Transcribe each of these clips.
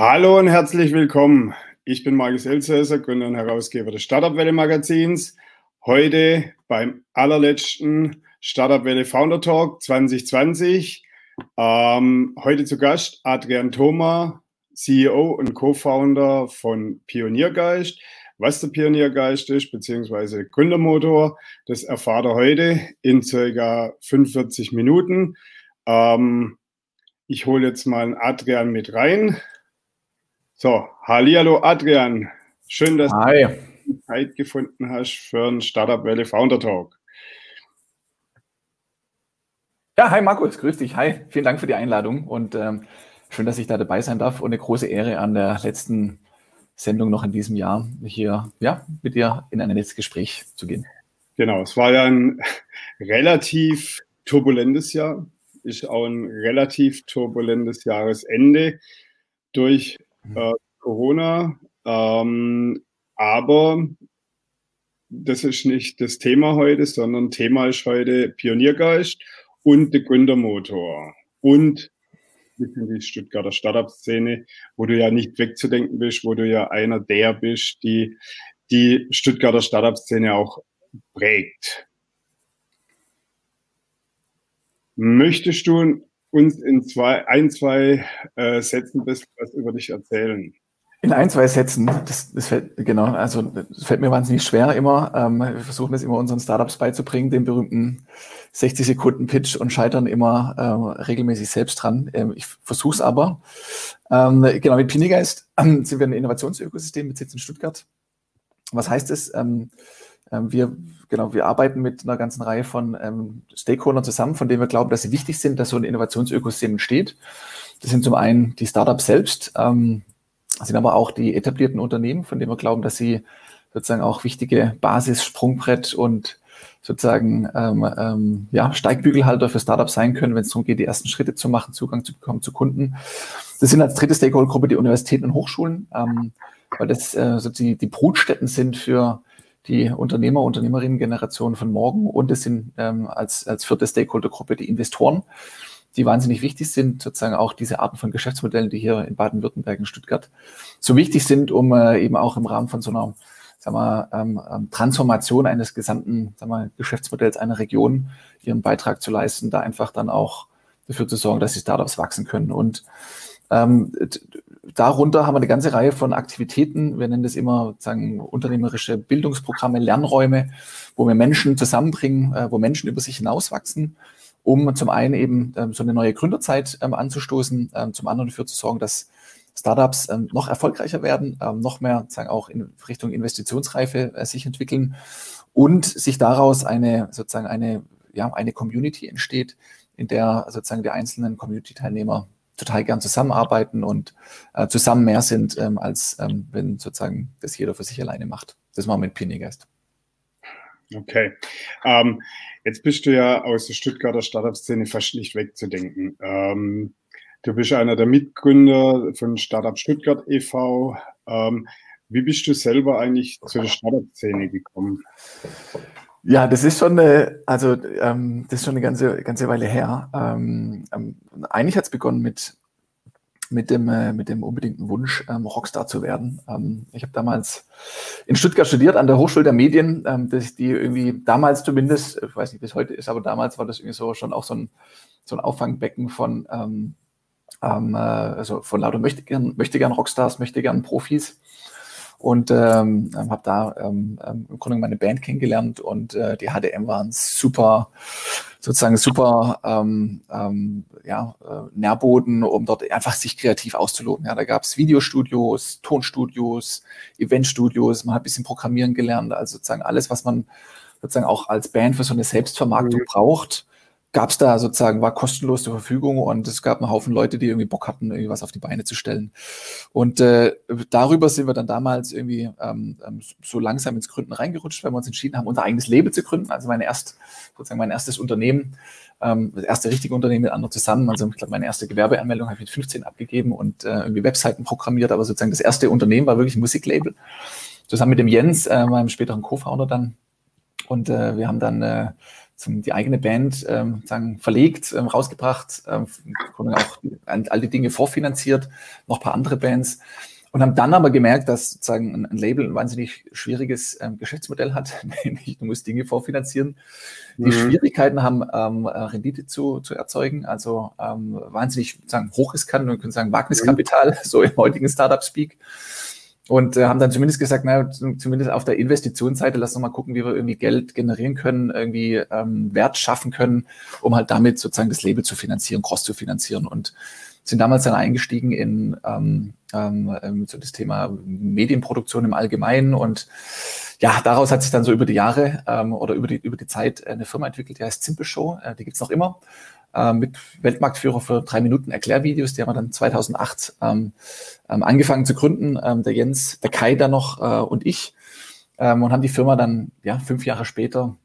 Hallo und herzlich willkommen. Ich bin Markus Elsässer, Gründer und Herausgeber des Startup Welle Magazins. Heute beim allerletzten Startup Welle Founder Talk 2020. Ähm, heute zu Gast Adrian Thoma, CEO und Co-Founder von Pioniergeist. Was der Pioniergeist ist, beziehungsweise Gründermotor, das erfahrt ihr heute in circa 45 Minuten. Ähm, ich hole jetzt mal Adrian mit rein. So, hallo Adrian. Schön, dass Hi. du Zeit gefunden hast für einen Startup Welle Founder Talk. Ja, hi Markus, grüß dich. Hi, vielen Dank für die Einladung und ähm, schön, dass ich da dabei sein darf und eine große Ehre an der letzten Sendung noch in diesem Jahr hier ja, mit dir in ein letztes Gespräch zu gehen. Genau, es war ja ein relativ turbulentes Jahr, ist auch ein relativ turbulentes Jahresende durch. Äh, Corona. Ähm, aber das ist nicht das Thema heute, sondern Thema ist heute Pioniergeist und der Gründermotor und die Stuttgarter Startup-Szene, wo du ja nicht wegzudenken bist, wo du ja einer der bist, die die Stuttgarter Startup-Szene auch prägt. Möchtest du uns in zwei, ein, zwei äh, Sätzen was über dich erzählen? In ein, zwei Sätzen, das, das fällt, genau, also das fällt mir wahnsinnig schwer immer. Ähm, wir versuchen das immer unseren Startups beizubringen, den berühmten 60 Sekunden Pitch und scheitern immer ähm, regelmäßig selbst dran. Ähm, ich versuche es aber. Ähm, genau, mit Pinigeist ähm, sind wir ein Innovationsökosystem mit Sitz in Stuttgart. Was heißt es? Ähm, wir, genau, wir arbeiten mit einer ganzen Reihe von ähm, Stakeholdern zusammen, von denen wir glauben, dass sie wichtig sind, dass so ein Innovationsökosystem entsteht. Das sind zum einen die Startups selbst, ähm, sind aber auch die etablierten Unternehmen, von denen wir glauben, dass sie sozusagen auch wichtige Basis, Sprungbrett und sozusagen ähm, ähm, ja, Steigbügelhalter für Startups sein können, wenn es darum geht, die ersten Schritte zu machen, Zugang zu bekommen zu Kunden. Das sind als dritte Stakeholdergruppe die Universitäten und Hochschulen, ähm, weil das äh, so die, die Brutstätten sind für die Unternehmer, Unternehmerinnen-Generation von morgen und es sind ähm, als, als vierte Stakeholdergruppe die Investoren, die wahnsinnig wichtig sind, sozusagen auch diese Arten von Geschäftsmodellen, die hier in Baden-Württemberg und Stuttgart so wichtig sind, um äh, eben auch im Rahmen von so einer sagen wir, ähm, ähm, Transformation eines gesamten sagen wir, Geschäftsmodells einer Region ihren Beitrag zu leisten, da einfach dann auch dafür zu sorgen, dass die Startups wachsen können. Und ähm, darunter haben wir eine ganze Reihe von Aktivitäten. Wir nennen das immer sagen, unternehmerische Bildungsprogramme, Lernräume, wo wir Menschen zusammenbringen, äh, wo Menschen über sich hinauswachsen, um zum einen eben ähm, so eine neue Gründerzeit ähm, anzustoßen, ähm, zum anderen dafür zu sorgen, dass Startups noch erfolgreicher werden, noch mehr sagen, auch in Richtung Investitionsreife äh, sich entwickeln und sich daraus eine sozusagen eine, ja, eine Community entsteht, in der sozusagen die einzelnen Community-Teilnehmer total gern zusammenarbeiten und äh, zusammen mehr sind, ähm, als ähm, wenn sozusagen das jeder für sich alleine macht. Das machen wir mit Pioniergeist. Okay. Ähm, jetzt bist du ja aus der Stuttgarter Startup-Szene fast nicht wegzudenken. Ähm, du bist einer der Mitgründer von Startup Stuttgart e.V. Ähm, wie bist du selber eigentlich zu der Startup-Szene gekommen? Ja, das ist schon eine, also ähm, das ist schon eine ganze, ganze Weile her. Ähm, ähm, eigentlich hat es begonnen mit, mit, dem, äh, mit dem unbedingten Wunsch, ähm, Rockstar zu werden. Ähm, ich habe damals in Stuttgart studiert an der Hochschule der Medien, ähm, dass die irgendwie damals zumindest, ich weiß nicht, wie heute ist, aber damals war das irgendwie so schon auch so ein, so ein Auffangbecken von, ähm, ähm, äh, also von lauter möchte gern, möchte gern Rockstars, möchte gern Profis und ähm, ähm, habe da ähm, ähm, im Grunde meine Band kennengelernt und äh, die HDM waren super, sozusagen super ähm, ähm, ja, äh, Nährboden, um dort einfach sich kreativ auszuloben. Ja, da gab es Videostudios, Tonstudios, Eventstudios, man hat ein bisschen Programmieren gelernt, also sozusagen alles, was man sozusagen auch als Band für so eine Selbstvermarktung mhm. braucht gab es da sozusagen, war kostenlos zur Verfügung und es gab einen Haufen Leute, die irgendwie Bock hatten, irgendwie was auf die Beine zu stellen. Und äh, darüber sind wir dann damals irgendwie ähm, ähm so langsam ins Gründen reingerutscht, weil wir uns entschieden haben, unser eigenes Label zu gründen. Also mein erst, sozusagen mein erstes Unternehmen, ähm, das erste richtige Unternehmen mit anderen zusammen. Also ich glaube, meine erste Gewerbeanmeldung habe ich mit 15 abgegeben und äh, irgendwie Webseiten programmiert, aber sozusagen das erste Unternehmen war wirklich ein Musiklabel. Zusammen mit dem Jens, äh, meinem späteren Co-Founder dann. Und äh, wir haben dann äh, die eigene Band ähm, sagen, verlegt, ähm, rausgebracht, ähm, auch all die Dinge vorfinanziert, noch ein paar andere Bands. Und haben dann aber gemerkt, dass sozusagen ein, Label ein wahnsinnig schwieriges ähm, Geschäftsmodell hat, nämlich du musst Dinge vorfinanzieren, die mhm. Schwierigkeiten haben, ähm, äh, Rendite zu, zu erzeugen, also ähm, wahnsinnig sagen, hochriskant, man könnte sagen Wagniskapital, mhm. so im heutigen Startup-Speak. Und äh, haben dann zumindest gesagt, naja, zumindest auf der Investitionsseite, lass uns mal gucken, wie wir irgendwie Geld generieren können, irgendwie ähm, Wert schaffen können, um halt damit sozusagen das Label zu finanzieren, Cross zu finanzieren. Und sind damals dann eingestiegen in ähm, ähm, so das Thema Medienproduktion im Allgemeinen und ja, daraus hat sich dann so über die Jahre ähm, oder über die, über die Zeit eine Firma entwickelt, die heißt Simple Show, äh, die gibt's noch immer, äh, mit Weltmarktführer für drei Minuten Erklärvideos, die haben wir dann 2008 ähm, ähm, angefangen zu gründen, ähm, der Jens, der Kai dann noch äh, und ich ähm, und haben die Firma dann ja fünf Jahre später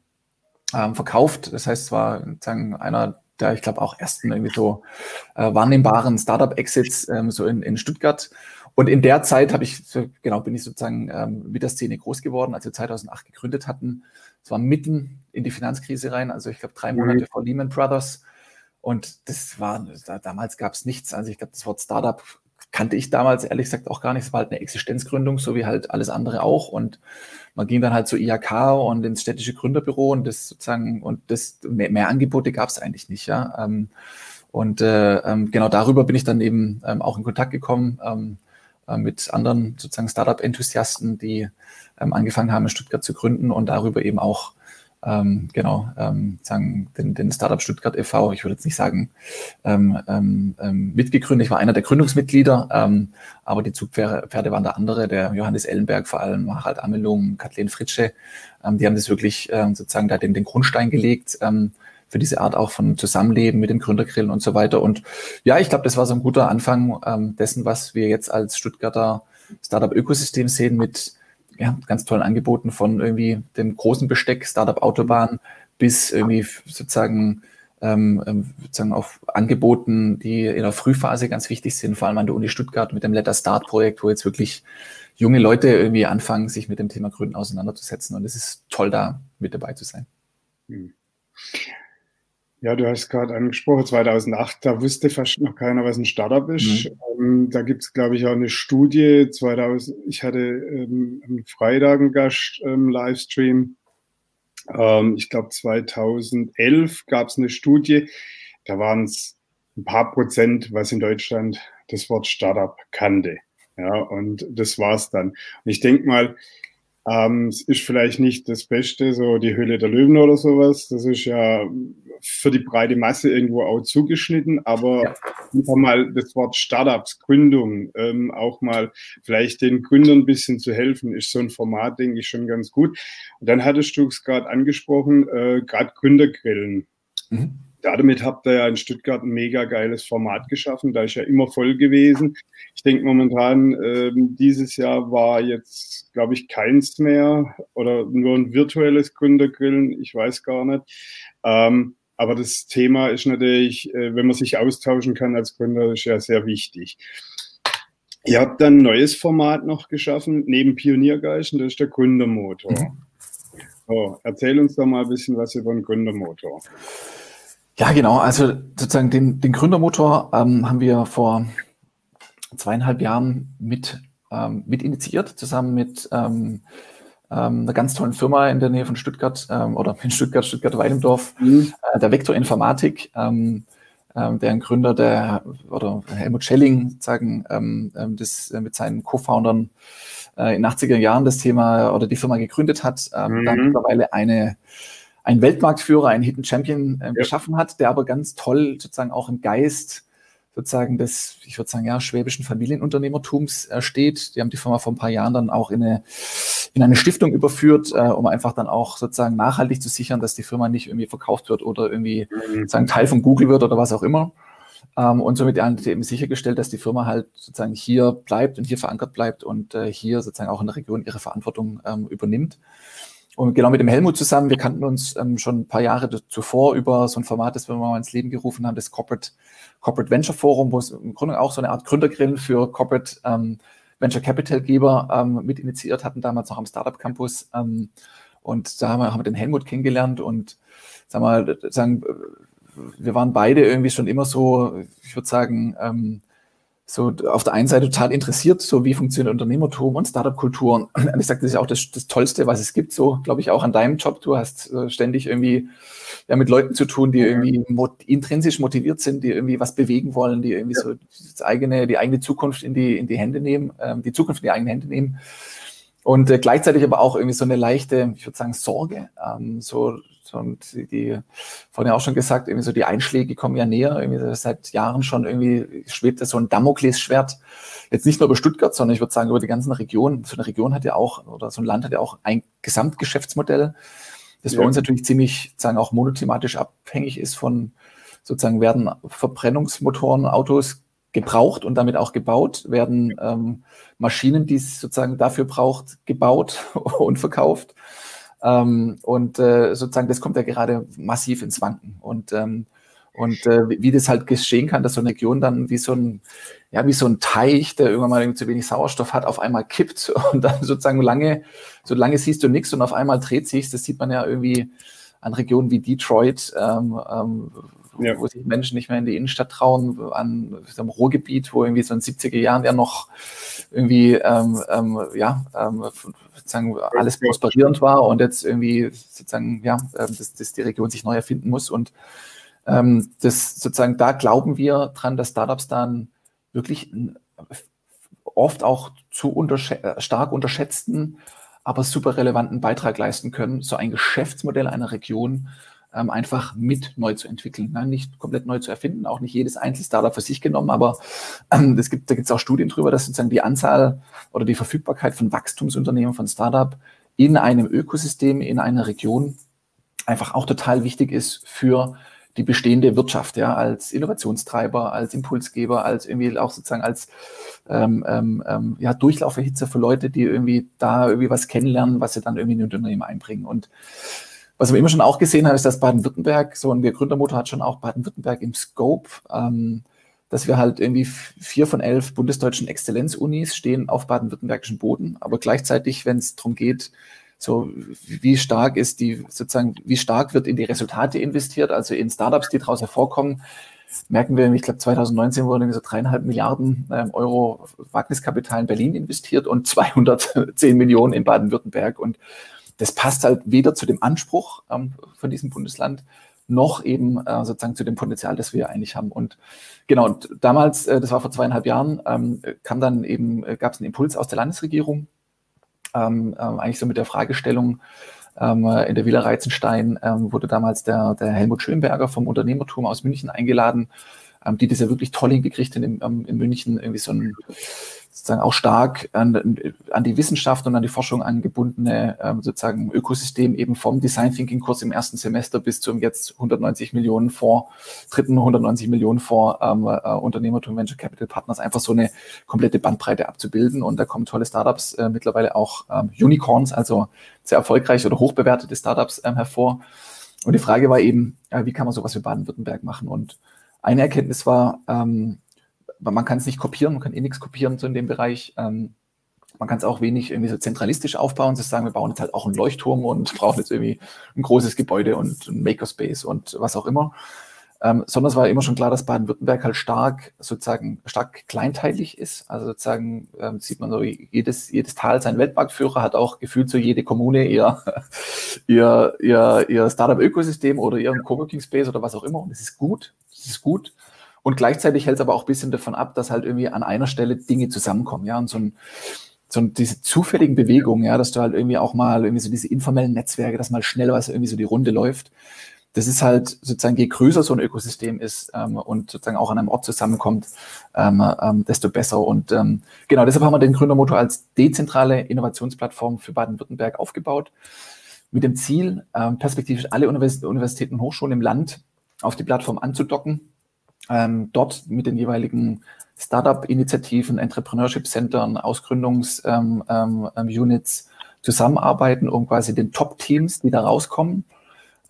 ähm, verkauft. Das heißt, es war sozusagen einer der, ich glaube, auch ersten irgendwie so äh, wahrnehmbaren Startup-Exits ähm, so in, in Stuttgart. Und in der Zeit habe ich, genau, bin ich sozusagen ähm, mit der Szene groß geworden, als wir 2008 gegründet hatten. Es war mitten in die Finanzkrise rein, also ich glaube drei mhm. Monate vor Lehman Brothers. Und das war, damals gab es nichts. Also ich glaube, das Wort Startup kannte ich damals ehrlich gesagt auch gar nicht. Es war halt eine Existenzgründung, so wie halt alles andere auch. Und man ging dann halt zur IHK und ins städtische Gründerbüro und das sozusagen, und das mehr, mehr Angebote gab es eigentlich nicht, ja. Ähm, und äh, ähm, genau darüber bin ich dann eben ähm, auch in Kontakt gekommen äh, mit anderen sozusagen Startup-Enthusiasten, die ähm, angefangen haben, in Stuttgart zu gründen und darüber eben auch ähm, genau, ähm, sagen, den, den Startup Stuttgart e.V., ich würde jetzt nicht sagen ähm, ähm, ähm, mitgegründet, ich war einer der Gründungsmitglieder, ähm, aber die Zugpferde waren da andere, der Johannes Ellenberg vor allem, Harald Amelung, Kathleen Fritsche, ähm, die haben das wirklich ähm, sozusagen da den, den Grundstein gelegt, ähm, für diese Art auch von Zusammenleben mit dem Gründergrillen und so weiter. Und ja, ich glaube, das war so ein guter Anfang ähm, dessen, was wir jetzt als Stuttgarter Startup-Ökosystem sehen mit ja, ganz tollen Angeboten von irgendwie dem großen Besteck, Startup Autobahn, bis irgendwie sozusagen, ähm, ähm, sozusagen auf Angeboten, die in der Frühphase ganz wichtig sind, vor allem an der Uni Stuttgart mit dem Letter Start Projekt, wo jetzt wirklich junge Leute irgendwie anfangen, sich mit dem Thema Gründen auseinanderzusetzen. Und es ist toll, da mit dabei zu sein. Hm. Ja, du hast gerade angesprochen, 2008, da wusste fast noch keiner, was ein Startup ist. Mhm. Ähm, da gibt es, glaube ich, auch eine Studie. 2000, ich hatte ähm, am Freitag einen Gast ähm, Livestream. Ähm, ich glaube, 2011 gab es eine Studie. Da waren es ein paar Prozent, was in Deutschland das Wort Startup kannte. Ja, und das war's dann. Und ich denke mal, ähm, es ist vielleicht nicht das Beste, so die Höhle der Löwen oder sowas. Das ist ja für die breite Masse irgendwo auch zugeschnitten, aber ja. einfach mal das Wort Startups, Gründung, ähm, auch mal vielleicht den Gründern ein bisschen zu helfen, ist so ein Format, denke ich, schon ganz gut. Und dann hattest du es gerade angesprochen, äh, gerade Gründergrillen. Mhm damit habt ihr ja in Stuttgart ein mega geiles Format geschaffen. Da ist ja immer voll gewesen. Ich denke momentan, äh, dieses Jahr war jetzt, glaube ich, keins mehr oder nur ein virtuelles Gründergrillen. Ich weiß gar nicht. Ähm, aber das Thema ist natürlich, äh, wenn man sich austauschen kann als Gründer, ist ja sehr wichtig. Ihr habt dann ein neues Format noch geschaffen, neben Pioniergeist, und das ist der Gründermotor. Mhm. So, erzähl uns doch mal ein bisschen was über den Gründermotor. Ja, genau. Also sozusagen den, den Gründermotor ähm, haben wir vor zweieinhalb Jahren mit, ähm, mit initiiert, zusammen mit ähm, ähm, einer ganz tollen Firma in der Nähe von Stuttgart ähm, oder in Stuttgart, Stuttgart-Weidendorf, mhm. äh, der Vector Informatik, ähm, ähm, deren Gründer, der oder Helmut Schelling, sozusagen, ähm, ähm, das äh, mit seinen Co-Foundern äh, in 80er Jahren das Thema oder die Firma gegründet hat, ähm, mhm. dann mittlerweile eine ein Weltmarktführer, einen Hidden Champion äh, ja. geschaffen hat, der aber ganz toll sozusagen auch im Geist sozusagen des, ich würde sagen, ja, schwäbischen Familienunternehmertums äh, steht. Die haben die Firma vor ein paar Jahren dann auch in eine, in eine Stiftung überführt, äh, um einfach dann auch sozusagen nachhaltig zu sichern, dass die Firma nicht irgendwie verkauft wird oder irgendwie mhm. sozusagen Teil von Google wird oder was auch immer. Ähm, und somit eben sichergestellt, dass die Firma halt sozusagen hier bleibt und hier verankert bleibt und äh, hier sozusagen auch in der Region ihre Verantwortung ähm, übernimmt. Und genau mit dem Helmut zusammen, wir kannten uns ähm, schon ein paar Jahre zuvor über so ein Format, das wir mal ins Leben gerufen haben, das Corporate, Corporate Venture Forum, wo es im Grunde auch so eine Art Gründergrill für Corporate ähm, Venture Capital Geber ähm, mit initiiert hatten, damals noch am Startup Campus. Ähm, Und da haben wir den Helmut kennengelernt und sag mal, sagen, wir waren beide irgendwie schon immer so, ich würde sagen, ähm, so auf der einen Seite total interessiert, so wie funktioniert Unternehmertum und Startup-Kultur. Und ich sage, das ist auch das, das Tollste, was es gibt, so glaube ich auch an deinem Job. Du hast äh, ständig irgendwie ja, mit Leuten zu tun, die irgendwie mot intrinsisch motiviert sind, die irgendwie was bewegen wollen, die irgendwie ja. so das eigene, die eigene Zukunft in die, in die Hände nehmen, ähm, die Zukunft in die eigenen Hände nehmen. Und äh, gleichzeitig aber auch irgendwie so eine leichte, ich würde sagen, Sorge, ähm, so und die, vorhin ja auch schon gesagt, irgendwie so die Einschläge kommen ja näher. Irgendwie seit Jahren schon irgendwie schwebt so ein Damoklesschwert. Jetzt nicht nur über Stuttgart, sondern ich würde sagen über die ganzen Regionen. So eine Region hat ja auch, oder so ein Land hat ja auch ein Gesamtgeschäftsmodell, das ja. bei uns natürlich ziemlich, sagen auch monothematisch abhängig ist von, sozusagen werden Verbrennungsmotoren, Autos gebraucht und damit auch gebaut, werden ähm, Maschinen, die es sozusagen dafür braucht, gebaut und verkauft. Ähm, und äh, sozusagen, das kommt ja gerade massiv ins Wanken. Und, ähm, und äh, wie das halt geschehen kann, dass so eine Region dann wie so ein, ja, wie so ein Teich, der irgendwann mal zu wenig Sauerstoff hat, auf einmal kippt und dann sozusagen lange, so lange siehst du nichts und auf einmal dreht sich. Das sieht man ja irgendwie an Regionen wie Detroit, ähm, ähm, ja. wo sich Menschen nicht mehr in die Innenstadt trauen, an so einem Ruhrgebiet, wo irgendwie so in den 70er Jahren ja noch irgendwie ähm, ähm, ja, ähm, sozusagen alles prosperierend war und jetzt irgendwie sozusagen, ja, ähm, dass, dass die Region sich neu erfinden muss. Und ähm, das sozusagen, da glauben wir dran, dass Startups dann wirklich oft auch zu untersch äh, stark unterschätzten, aber super relevanten Beitrag leisten können, so ein Geschäftsmodell einer Region ähm, einfach mit neu zu entwickeln. Ne? Nicht komplett neu zu erfinden, auch nicht jedes Einzel-Startup für sich genommen, aber ähm, es gibt, da gibt es auch Studien drüber, dass sozusagen die Anzahl oder die Verfügbarkeit von Wachstumsunternehmen, von Startup in einem Ökosystem, in einer Region einfach auch total wichtig ist für die bestehende Wirtschaft, ja, als Innovationstreiber, als Impulsgeber, als irgendwie auch sozusagen als ähm, ähm, ähm ja, Durchlauferhitzer für Leute, die irgendwie da irgendwie was kennenlernen, was sie dann irgendwie in Unternehmen einbringen. Und was wir immer schon auch gesehen haben, ist, dass Baden-Württemberg, so ein der Gründermotor hat schon auch Baden-Württemberg im Scope, ähm, dass wir halt irgendwie vier von elf bundesdeutschen Exzellenzunis stehen auf baden-württembergischen Boden, aber gleichzeitig, wenn es darum geht, so wie stark ist die sozusagen, wie stark wird in die Resultate investiert, also in Startups, die daraus hervorkommen, merken wir, ich glaube 2019 wurden so dreieinhalb Milliarden ähm, Euro Wagniskapital in Berlin investiert und 210 Millionen in Baden-Württemberg. Und das passt halt weder zu dem Anspruch ähm, von diesem Bundesland noch eben äh, sozusagen zu dem Potenzial, das wir eigentlich haben. Und genau, und damals, äh, das war vor zweieinhalb Jahren, ähm, kam dann eben, äh, gab es einen Impuls aus der Landesregierung, ähm, ähm eigentlich so mit der Fragestellung, ähm, in der Villa Reizenstein ähm, wurde damals der, der Helmut Schönberger vom Unternehmertum aus München eingeladen, ähm, die das ja wirklich toll hingekriegt in, in, in München, irgendwie so ein sozusagen auch stark an, an die Wissenschaft und an die Forschung angebundene ähm, sozusagen Ökosystem eben vom Design Thinking Kurs im ersten Semester bis zum jetzt 190 Millionen vor dritten 190 Millionen vor ähm, äh, Unternehmertum Venture Capital Partners einfach so eine komplette Bandbreite abzubilden und da kommen tolle Startups äh, mittlerweile auch ähm, Unicorns, also sehr erfolgreiche oder hochbewertete Startups ähm, hervor. Und die Frage war eben, äh, wie kann man sowas für Baden-Württemberg machen? Und eine Erkenntnis war, ähm, man kann es nicht kopieren, man kann eh nichts kopieren so in dem Bereich. Ähm, man kann es auch wenig irgendwie so zentralistisch aufbauen, zu sagen, wir bauen jetzt halt auch einen Leuchtturm und brauchen jetzt irgendwie ein großes Gebäude und ein Makerspace und was auch immer. Ähm, sondern es war immer schon klar, dass Baden-Württemberg halt stark sozusagen stark kleinteilig ist. Also sozusagen ähm, sieht man so, jedes, jedes Tal sein Weltmarktführer hat auch gefühlt so jede Kommune ihr, ihr, ihr, ihr Startup-Ökosystem oder ihren Coworking Space oder was auch immer. Und es ist gut, es ist gut. Und gleichzeitig hält es aber auch ein bisschen davon ab, dass halt irgendwie an einer Stelle Dinge zusammenkommen, ja, und so ein, so diese zufälligen Bewegungen, ja, dass du halt irgendwie auch mal irgendwie so diese informellen Netzwerke, dass mal schnell was irgendwie so die Runde läuft. Das ist halt sozusagen, je größer so ein Ökosystem ist ähm, und sozusagen auch an einem Ort zusammenkommt, ähm, ähm, desto besser. Und ähm, genau deshalb haben wir den Gründermotor als dezentrale Innovationsplattform für Baden-Württemberg aufgebaut, mit dem Ziel, ähm, perspektivisch alle Universitäten und Hochschulen im Land auf die Plattform anzudocken ähm, dort mit den jeweiligen Startup-Initiativen, Entrepreneurship-Centern, Ausgründungs-Units ähm, ähm, zusammenarbeiten, um quasi den Top-Teams, die da rauskommen,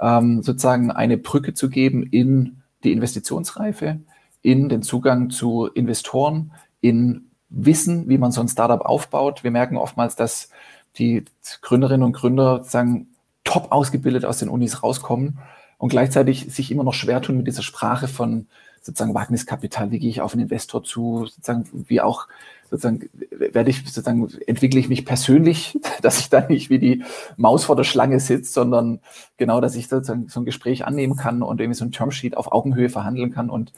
ähm, sozusagen eine Brücke zu geben in die Investitionsreife, in den Zugang zu Investoren, in Wissen, wie man so ein Startup aufbaut. Wir merken oftmals, dass die Gründerinnen und Gründer sagen, top ausgebildet aus den Unis rauskommen und gleichzeitig sich immer noch schwer tun mit dieser Sprache von sozusagen Wagniskapital, wie gehe ich auf einen Investor zu, sozusagen wie auch sozusagen werde ich sozusagen entwickle ich mich persönlich, dass ich da nicht wie die Maus vor der Schlange sitze, sondern genau, dass ich sozusagen so ein Gespräch annehmen kann und irgendwie so ein Termsheet auf Augenhöhe verhandeln kann und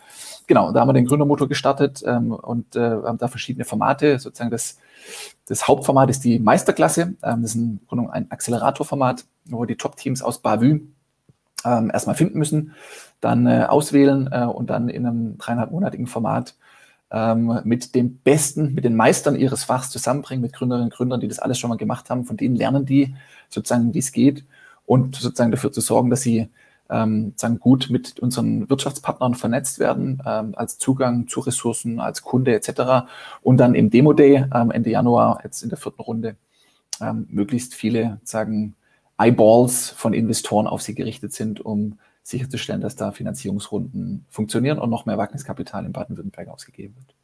genau, da haben wir den Gründermotor gestartet ähm, und äh, haben da verschiedene Formate, sozusagen das das Hauptformat ist die Meisterklasse. Ähm, das ist ein, ein Acceleratorformat, wo die Top-Teams aus Bavü ähm, erstmal finden müssen, dann äh, auswählen äh, und dann in einem dreieinhalbmonatigen Format ähm, mit den Besten, mit den Meistern ihres Fachs zusammenbringen, mit Gründerinnen und Gründern, die das alles schon mal gemacht haben. Von denen lernen die sozusagen, wie es geht und sozusagen dafür zu sorgen, dass sie ähm, sagen, gut mit unseren Wirtschaftspartnern vernetzt werden, ähm, als Zugang zu Ressourcen, als Kunde etc. Und dann im Demo Day ähm, Ende Januar, jetzt in der vierten Runde, ähm, möglichst viele sagen Eyeballs von Investoren auf sie gerichtet sind, um sicherzustellen, dass da Finanzierungsrunden funktionieren und noch mehr Wagniskapital in Baden-Württemberg ausgegeben wird.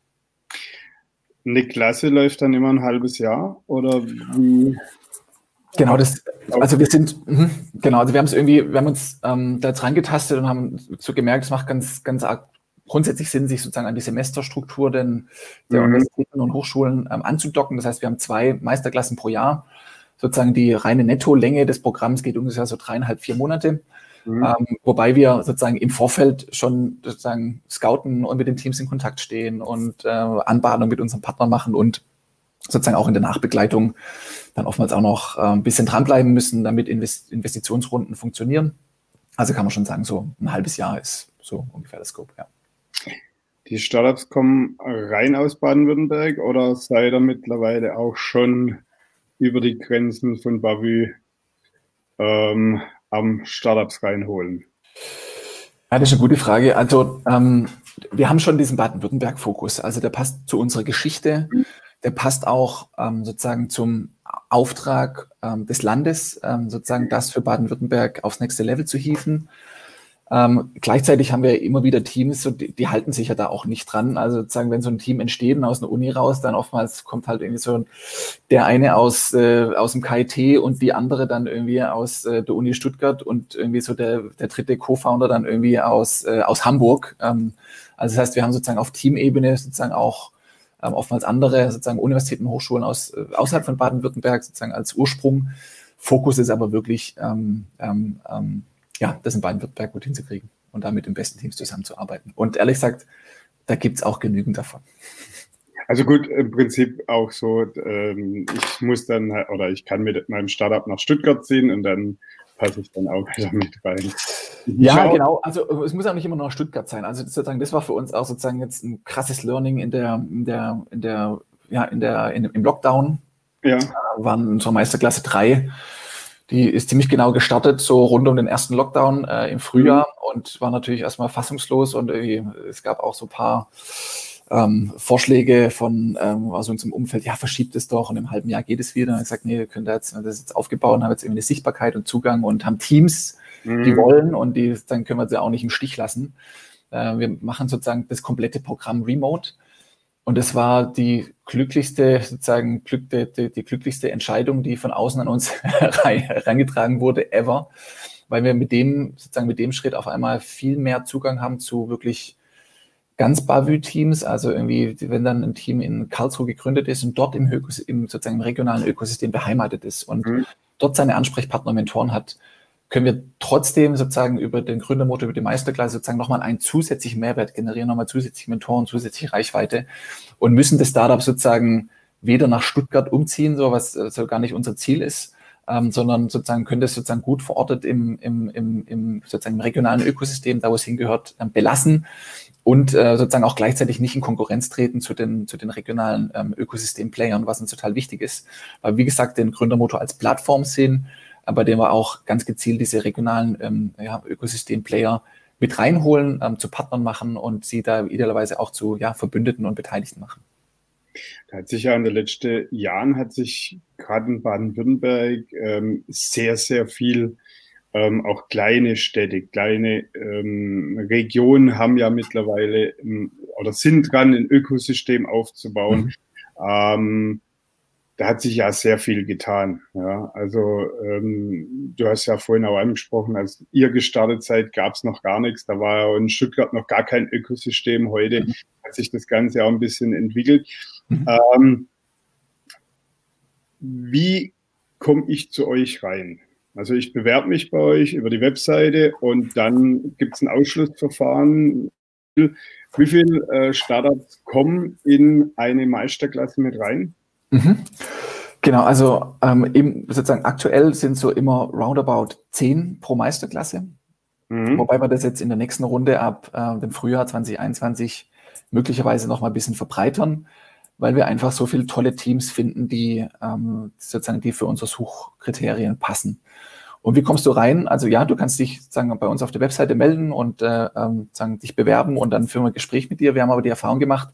Eine Klasse läuft dann immer ein halbes Jahr oder wie? Genau, das, also wir sind, mh, genau, also wir haben es irgendwie, wir haben uns ähm, da jetzt reingetastet und haben so gemerkt, es macht ganz, ganz arg grundsätzlich Sinn, sich sozusagen an die Semesterstruktur denn der mhm. Universitäten und Hochschulen ähm, anzudocken. Das heißt, wir haben zwei Meisterklassen pro Jahr. Sozusagen die reine Nettolänge des Programms geht ungefähr so dreieinhalb, vier Monate. Mhm. Ähm, wobei wir sozusagen im Vorfeld schon sozusagen scouten und mit den Teams in Kontakt stehen und äh, Anbahnung mit unseren Partnern machen und sozusagen auch in der Nachbegleitung dann oftmals auch noch äh, ein bisschen dranbleiben müssen, damit Invest Investitionsrunden funktionieren. Also kann man schon sagen, so ein halbes Jahr ist so ungefähr das Scope, ja. Die Startups kommen rein aus Baden-Württemberg oder seid ihr mittlerweile auch schon über die Grenzen von Bavü ähm, am Startups reinholen? Ja, das ist eine gute Frage. Also ähm, wir haben schon diesen Baden-Württemberg-Fokus. Also der passt zu unserer Geschichte. Der passt auch ähm, sozusagen zum Auftrag ähm, des Landes, ähm, sozusagen das für Baden-Württemberg aufs nächste Level zu hieven. Ähm, gleichzeitig haben wir immer wieder Teams, so, die, die, halten sich ja da auch nicht dran. Also sozusagen, wenn so ein Team entsteht und aus einer Uni raus, dann oftmals kommt halt irgendwie so der eine aus, äh, aus dem KIT und die andere dann irgendwie aus äh, der Uni Stuttgart und irgendwie so der, der dritte Co-Founder dann irgendwie aus, äh, aus Hamburg. Ähm, also das heißt, wir haben sozusagen auf Teamebene sozusagen auch ähm, oftmals andere sozusagen Universitäten, Hochschulen aus, äh, außerhalb von Baden-Württemberg sozusagen als Ursprung. Fokus ist aber wirklich ähm, ähm, ähm ja, das in Baden-Württemberg gut hinzukriegen und da mit den besten Teams zusammenzuarbeiten. Und ehrlich gesagt, da gibt es auch genügend davon. Also gut, im Prinzip auch so, ähm, ich muss dann oder ich kann mit meinem Startup nach Stuttgart ziehen und dann passe ich dann auch wieder mit rein. Ja, genau. Also es muss auch nicht immer nur Stuttgart sein. Also sozusagen, das war für uns auch sozusagen jetzt ein krasses Learning in der, in der, in der, ja, in der, in, im Lockdown. Ja. Waren in unserer Meisterklasse drei die ist ziemlich genau gestartet, so rund um den ersten Lockdown äh, im Frühjahr mhm. und war natürlich erstmal fassungslos und es gab auch so ein paar ähm, Vorschläge von ähm, aus unserem Umfeld, ja, verschiebt es doch und im halben Jahr geht es wieder. Und ich gesagt, nee, wir können da jetzt, das jetzt aufgebaut und haben jetzt irgendwie eine Sichtbarkeit und Zugang und haben Teams, mhm. die wollen und die, dann können wir sie auch nicht im Stich lassen. Äh, wir machen sozusagen das komplette Programm remote und es war die glücklichste, sozusagen Glück, die, die, glücklichste Entscheidung, die von außen an uns herangetragen wurde, ever, weil wir mit dem, sozusagen mit dem Schritt auf einmal viel mehr Zugang haben zu wirklich ganz Bavü-Teams, also irgendwie, wenn dann ein Team in Karlsruhe gegründet ist und dort im, Ökos im sozusagen im regionalen Ökosystem beheimatet ist und mhm. dort seine Ansprechpartner und Mentoren hat, können wir trotzdem sozusagen über den Gründermotor, über die Meisterklasse sozusagen nochmal einen zusätzlichen Mehrwert generieren, nochmal zusätzliche Mentoren, zusätzliche Reichweite und müssen das Startup sozusagen weder nach Stuttgart umziehen, so was so gar nicht unser Ziel ist, ähm, sondern sozusagen können das sozusagen gut verortet im, im, im, im sozusagen regionalen Ökosystem, da wo es hingehört, ähm, belassen und äh, sozusagen auch gleichzeitig nicht in Konkurrenz treten zu den, zu den regionalen ähm, Ökosystem-Playern, was uns total wichtig ist. Weil, wie gesagt, den Gründermotor als Plattform sehen, bei dem wir auch ganz gezielt diese regionalen ähm, ja, Ökosystem-Player mit reinholen, ähm, zu Partnern machen und sie da idealerweise auch zu ja, Verbündeten und Beteiligten machen. Da hat sich ja in den letzten Jahren hat sich gerade in Baden-Württemberg ähm, sehr, sehr viel ähm, auch kleine Städte, kleine ähm, Regionen haben ja mittlerweile ähm, oder sind dran, ein Ökosystem aufzubauen. Mhm. Da hat sich ja sehr viel getan. Ja, also ähm, du hast ja vorhin auch angesprochen, als ihr gestartet seid, gab es noch gar nichts. Da war ja in Stuttgart noch gar kein Ökosystem. Heute mhm. hat sich das Ganze auch ein bisschen entwickelt. Mhm. Ähm, wie komme ich zu euch rein? Also ich bewerbe mich bei euch über die Webseite und dann gibt es ein Ausschlussverfahren. Wie viele äh, Startups kommen in eine Meisterklasse mit rein? Mhm. Genau, also ähm, eben sozusagen aktuell sind so immer roundabout 10 pro Meisterklasse. Mhm. Wobei wir das jetzt in der nächsten Runde ab äh, dem Frühjahr 2021 möglicherweise noch mal ein bisschen verbreitern, weil wir einfach so viele tolle Teams finden, die ähm, sozusagen die für unsere Suchkriterien passen. Und wie kommst du rein? Also ja, du kannst dich sagen, bei uns auf der Webseite melden und äh, ähm, sagen, dich bewerben und dann führen wir ein Gespräch mit dir. Wir haben aber die Erfahrung gemacht,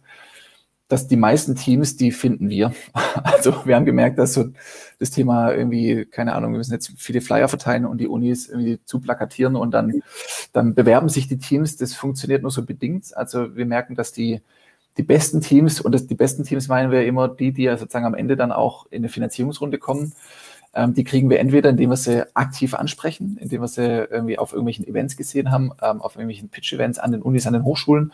dass die meisten Teams, die finden wir. Also wir haben gemerkt, dass so das Thema irgendwie, keine Ahnung, wir müssen jetzt viele Flyer verteilen und die Unis irgendwie zu plakatieren und dann, dann bewerben sich die Teams. Das funktioniert nur so bedingt. Also wir merken, dass die, die besten Teams, und das, die besten Teams meinen wir immer die, die ja sozusagen am Ende dann auch in eine Finanzierungsrunde kommen, ähm, die kriegen wir entweder, indem wir sie aktiv ansprechen, indem wir sie irgendwie auf irgendwelchen Events gesehen haben, ähm, auf irgendwelchen Pitch-Events an den Unis, an den Hochschulen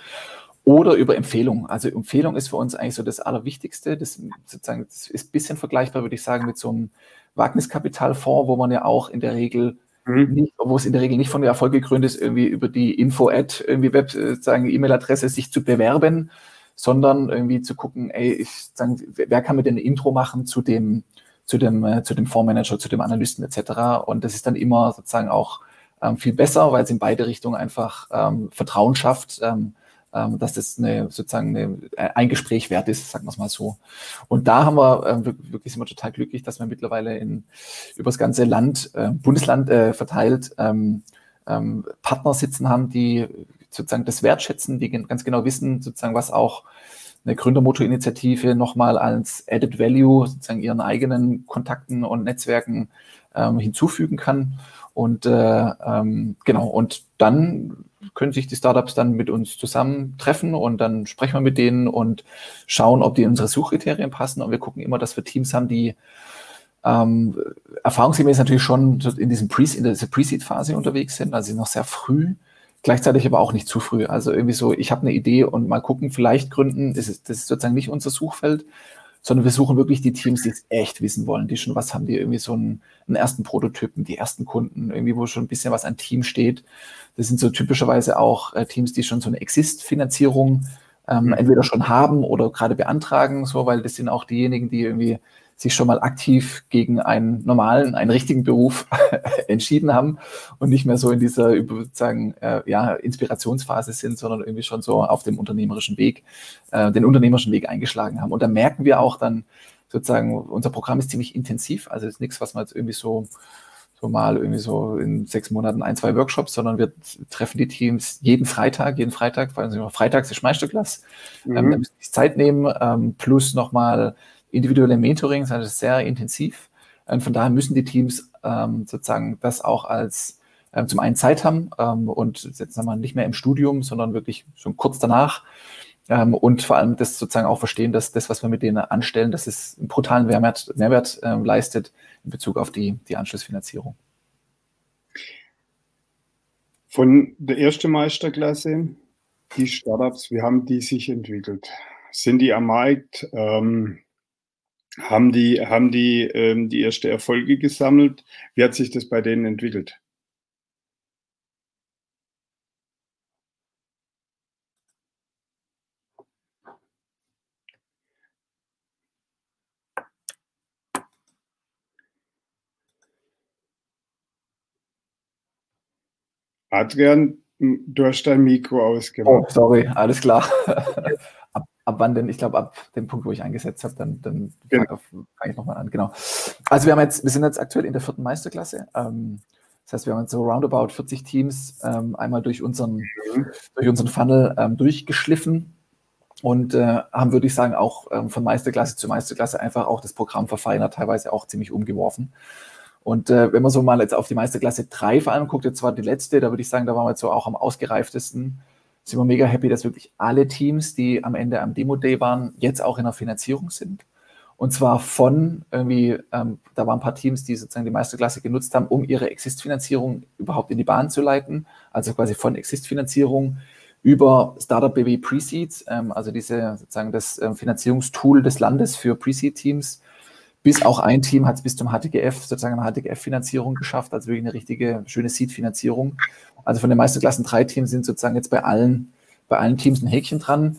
oder über Empfehlung. Also Empfehlung ist für uns eigentlich so das Allerwichtigste. Das sozusagen das ist ein bisschen vergleichbar, würde ich sagen, mit so einem Wagniskapitalfonds, wo man ja auch in der Regel mhm. nicht, wo es in der Regel nicht von der Erfolg gekrönt ist, irgendwie über die Info-Ad, irgendwie Web, sozusagen E-Mail-Adresse sich zu bewerben, sondern irgendwie zu gucken, ey, ich sagen, wer kann mir denn ein Intro machen zu dem, zu dem, äh, zu dem Fondsmanager, zu dem Analysten etc. Und das ist dann immer sozusagen auch ähm, viel besser, weil es in beide Richtungen einfach ähm, Vertrauen schafft. Ähm, ähm, dass das eine, sozusagen eine, äh, ein Gespräch wert ist, sagen wir es mal so. Und da haben wir äh, wirklich sind wir total glücklich, dass wir mittlerweile in, über das ganze Land, äh, Bundesland äh, verteilt ähm, ähm, Partner sitzen haben, die sozusagen das wertschätzen, die ganz genau wissen, sozusagen, was auch eine Gründermotorinitiative nochmal als Added Value sozusagen ihren eigenen Kontakten und Netzwerken ähm, hinzufügen kann. Und äh, ähm, genau, und dann können sich die Startups dann mit uns zusammentreffen und dann sprechen wir mit denen und schauen, ob die in unsere Suchkriterien passen. Und wir gucken immer, dass wir Teams haben, die ähm, erfahrungsgemäß natürlich schon in, diesem Pre in dieser Pre-Seed-Phase unterwegs sind, also noch sehr früh, gleichzeitig aber auch nicht zu früh. Also irgendwie so, ich habe eine Idee und mal gucken, vielleicht gründen, das ist, das ist sozusagen nicht unser Suchfeld, sondern wir suchen wirklich die Teams, die es echt wissen wollen, die schon was haben, die irgendwie so einen, einen ersten Prototypen, die ersten Kunden, irgendwie, wo schon ein bisschen was an Team steht. Das sind so typischerweise auch äh, Teams, die schon so eine Exist-Finanzierung ähm, mhm. entweder schon haben oder gerade beantragen, so, weil das sind auch diejenigen, die irgendwie sich schon mal aktiv gegen einen normalen, einen richtigen Beruf entschieden haben und nicht mehr so in dieser sozusagen äh, ja, Inspirationsphase sind, sondern irgendwie schon so auf dem unternehmerischen Weg, äh, den unternehmerischen Weg eingeschlagen haben. Und da merken wir auch dann sozusagen, unser Programm ist ziemlich intensiv, also ist nichts, was man jetzt irgendwie so so mal irgendwie so in sechs Monaten ein, zwei Workshops, sondern wir treffen die Teams jeden Freitag, jeden Freitag, vor allem freitags ist Meisterklasse, mhm. ähm, da müssen wir Zeit nehmen, ähm, plus nochmal individuelle Mentorings, also sehr intensiv. Und von daher müssen die Teams ähm, sozusagen das auch als ähm, zum einen Zeit haben ähm, und jetzt sagen wir nicht mehr im Studium, sondern wirklich schon kurz danach. Ähm, und vor allem das sozusagen auch verstehen, dass das, was wir mit denen anstellen, dass es einen brutalen Mehrwert, Mehrwert ähm, leistet in Bezug auf die, die Anschlussfinanzierung. Von der ersten Meisterklasse, die Startups, wie haben die sich entwickelt? Sind die am Markt? Ähm, haben die, haben die ähm, die erste Erfolge gesammelt? Wie hat sich das bei denen entwickelt? Adrian, du hast dein Mikro ausgemacht. Oh, sorry, alles klar. ab wann denn? Ich glaube, ab dem Punkt, wo ich eingesetzt habe, dann, dann genau. fange ich nochmal an. Genau. Also wir haben jetzt, wir sind jetzt aktuell in der vierten Meisterklasse. Ähm, das heißt, wir haben jetzt so roundabout 40 Teams ähm, einmal durch unseren, mhm. durch unseren Funnel ähm, durchgeschliffen und äh, haben, würde ich sagen, auch ähm, von Meisterklasse zu Meisterklasse einfach auch das Programm verfeinert, teilweise auch ziemlich umgeworfen. Und äh, wenn man so mal jetzt auf die Meisterklasse 3 vor allem guckt, jetzt war die letzte, da würde ich sagen, da waren wir jetzt so auch am ausgereiftesten sind wir mega happy, dass wirklich alle Teams, die am Ende am Demo-Day waren, jetzt auch in der Finanzierung sind. Und zwar von irgendwie, ähm, da waren ein paar Teams, die sozusagen die Meisterklasse genutzt haben, um ihre Exist-Finanzierung überhaupt in die Bahn zu leiten. Also quasi von Exist-Finanzierung über Startup BB Pre-Seeds, ähm, also diese sozusagen das ähm, Finanzierungstool des Landes für Pre-Seed-Teams, bis auch ein Team hat es bis zum HTGF, sozusagen eine HTGF-Finanzierung geschafft, also wirklich eine richtige schöne Seed-Finanzierung. Also von den Meisterklassen drei Teams sind sozusagen jetzt bei allen, bei allen Teams ein Häkchen dran.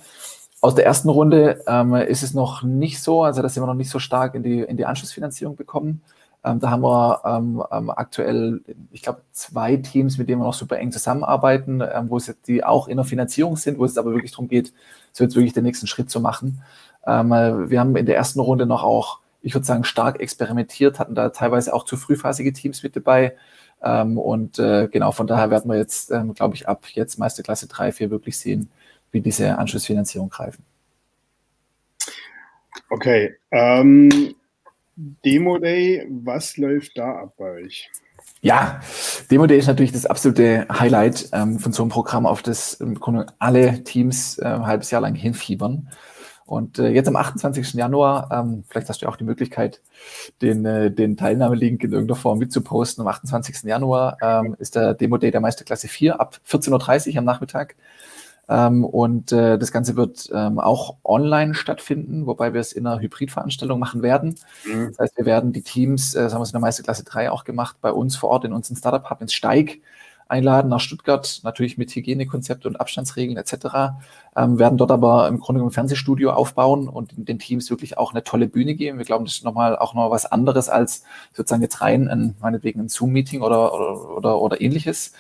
Aus der ersten Runde ähm, ist es noch nicht so, also da sind wir noch nicht so stark in die, in die Anschlussfinanzierung bekommen. Ähm, da haben wir ähm, ähm aktuell, ich glaube, zwei Teams, mit denen wir noch super eng zusammenarbeiten, ähm, wo es die auch in der Finanzierung sind, wo es aber wirklich darum geht, so jetzt wirklich den nächsten Schritt zu machen. Ähm, äh, wir haben in der ersten Runde noch auch, ich würde sagen, stark experimentiert, hatten da teilweise auch zu frühphasige Teams mit dabei. Und äh, genau, von daher werden wir jetzt, glaube ich, ab jetzt Meisterklasse 3, 4 wirklich sehen, wie diese Anschlussfinanzierung greifen. Okay. Ähm, Demo Day, was läuft da ab bei euch? Ja, Demo Day ist natürlich das absolute Highlight ähm, von so einem Programm, auf das im Grunde alle Teams äh, ein halbes Jahr lang hinfiebern. Und äh, jetzt am 28. Januar, ähm, vielleicht hast du auch die Möglichkeit, den, äh, den Teilnahmelink in irgendeiner Form mitzuposten. Am 28. Januar ähm, ist der Demo Day der Meisterklasse 4 ab 14.30 Uhr am Nachmittag. Ähm, und äh, das Ganze wird ähm, auch online stattfinden, wobei wir es in einer Hybridveranstaltung machen werden. Mhm. Das heißt, wir werden die Teams, äh, das haben wir es in der Meisterklasse 3 auch gemacht, bei uns vor Ort in unserem Startup Hub ins Steig einladen nach Stuttgart, natürlich mit Hygienekonzepte und Abstandsregeln etc. Ähm, werden dort aber im Grunde ein Fernsehstudio aufbauen und den Teams wirklich auch eine tolle Bühne geben. Wir glauben, das ist nochmal auch noch was anderes als sozusagen jetzt rein ein, meinetwegen ein Zoom-Meeting oder, oder, oder, oder ähnliches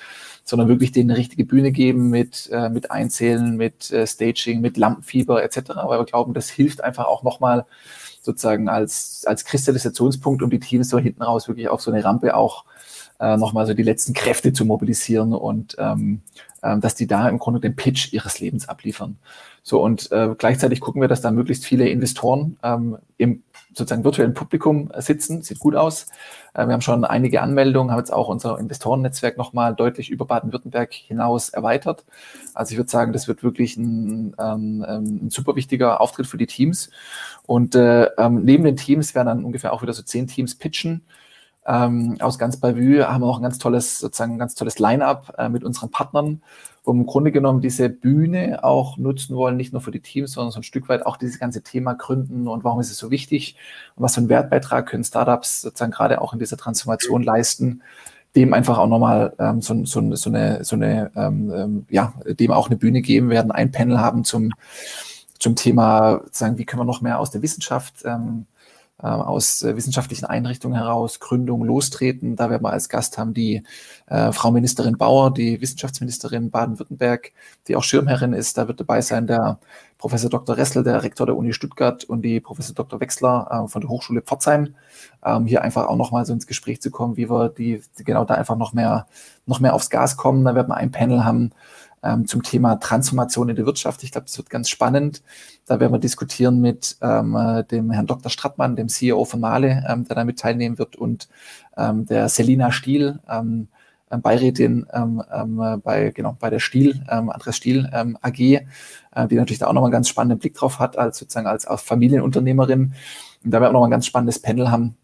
sondern wirklich denen eine richtige Bühne geben mit, äh, mit Einzählen, mit äh, Staging, mit Lampenfieber etc. Weil wir glauben, das hilft einfach auch nochmal sozusagen als, als Kristallisationspunkt, um die Teams so hinten raus wirklich auf so eine Rampe auch äh, nochmal so die letzten Kräfte zu mobilisieren und ähm, äh, dass die da im Grunde den Pitch ihres Lebens abliefern. So und äh, gleichzeitig gucken wir, dass da möglichst viele Investoren ähm, im sozusagen virtuellen Publikum sitzen. Sieht gut aus. Äh, wir haben schon einige Anmeldungen, haben jetzt auch unser Investorennetzwerk nochmal deutlich über Baden-Württemberg hinaus erweitert. Also ich würde sagen, das wird wirklich ein, ähm, ähm, ein super wichtiger Auftritt für die Teams. Und äh, ähm, neben den Teams werden dann ungefähr auch wieder so zehn Teams pitchen. Ähm, aus ganz Bavü haben wir auch ein ganz tolles, sozusagen ein ganz tolles Line-up äh, mit unseren Partnern wo wir im Grunde genommen diese Bühne auch nutzen wollen, nicht nur für die Teams, sondern so ein Stück weit auch dieses ganze Thema Gründen und warum ist es so wichtig und was für einen Wertbeitrag können Startups sozusagen gerade auch in dieser Transformation leisten, dem einfach auch nochmal ähm, so, so, so, eine, so eine ähm, ähm, ja, dem auch eine Bühne geben werden, ein Panel haben zum, zum Thema, sagen, wie können wir noch mehr aus der Wissenschaft ähm, äh, aus äh, wissenschaftlichen Einrichtungen heraus Gründung lostreten. Da werden wir als Gast haben die äh, Frau Ministerin Bauer, die Wissenschaftsministerin Baden-Württemberg, die auch Schirmherrin ist. Da wird dabei sein der Professor Dr. Ressel, der Rektor der Uni Stuttgart und die Professor Dr. Wechsler äh, von der Hochschule Pforzheim, ähm, hier einfach auch nochmal so ins Gespräch zu kommen, wie wir die genau da einfach noch mehr, noch mehr aufs Gas kommen. Da werden wir ein Panel haben, ähm, zum Thema Transformation in der Wirtschaft. Ich glaube, das wird ganz spannend. Da werden wir diskutieren mit ähm, äh, dem Herrn Dr. Strattmann, dem CEO von Male, ähm, der damit teilnehmen wird, und ähm, der Selina Stiel, ähm, ähm Beirätin ähm, ähm, bei, genau, bei der Stiel, ähm, Andres Stiel ähm, AG, äh, die natürlich da auch nochmal einen ganz spannenden Blick drauf hat, als sozusagen als, als Familienunternehmerin. Und da werden wir auch nochmal ein ganz spannendes Panel haben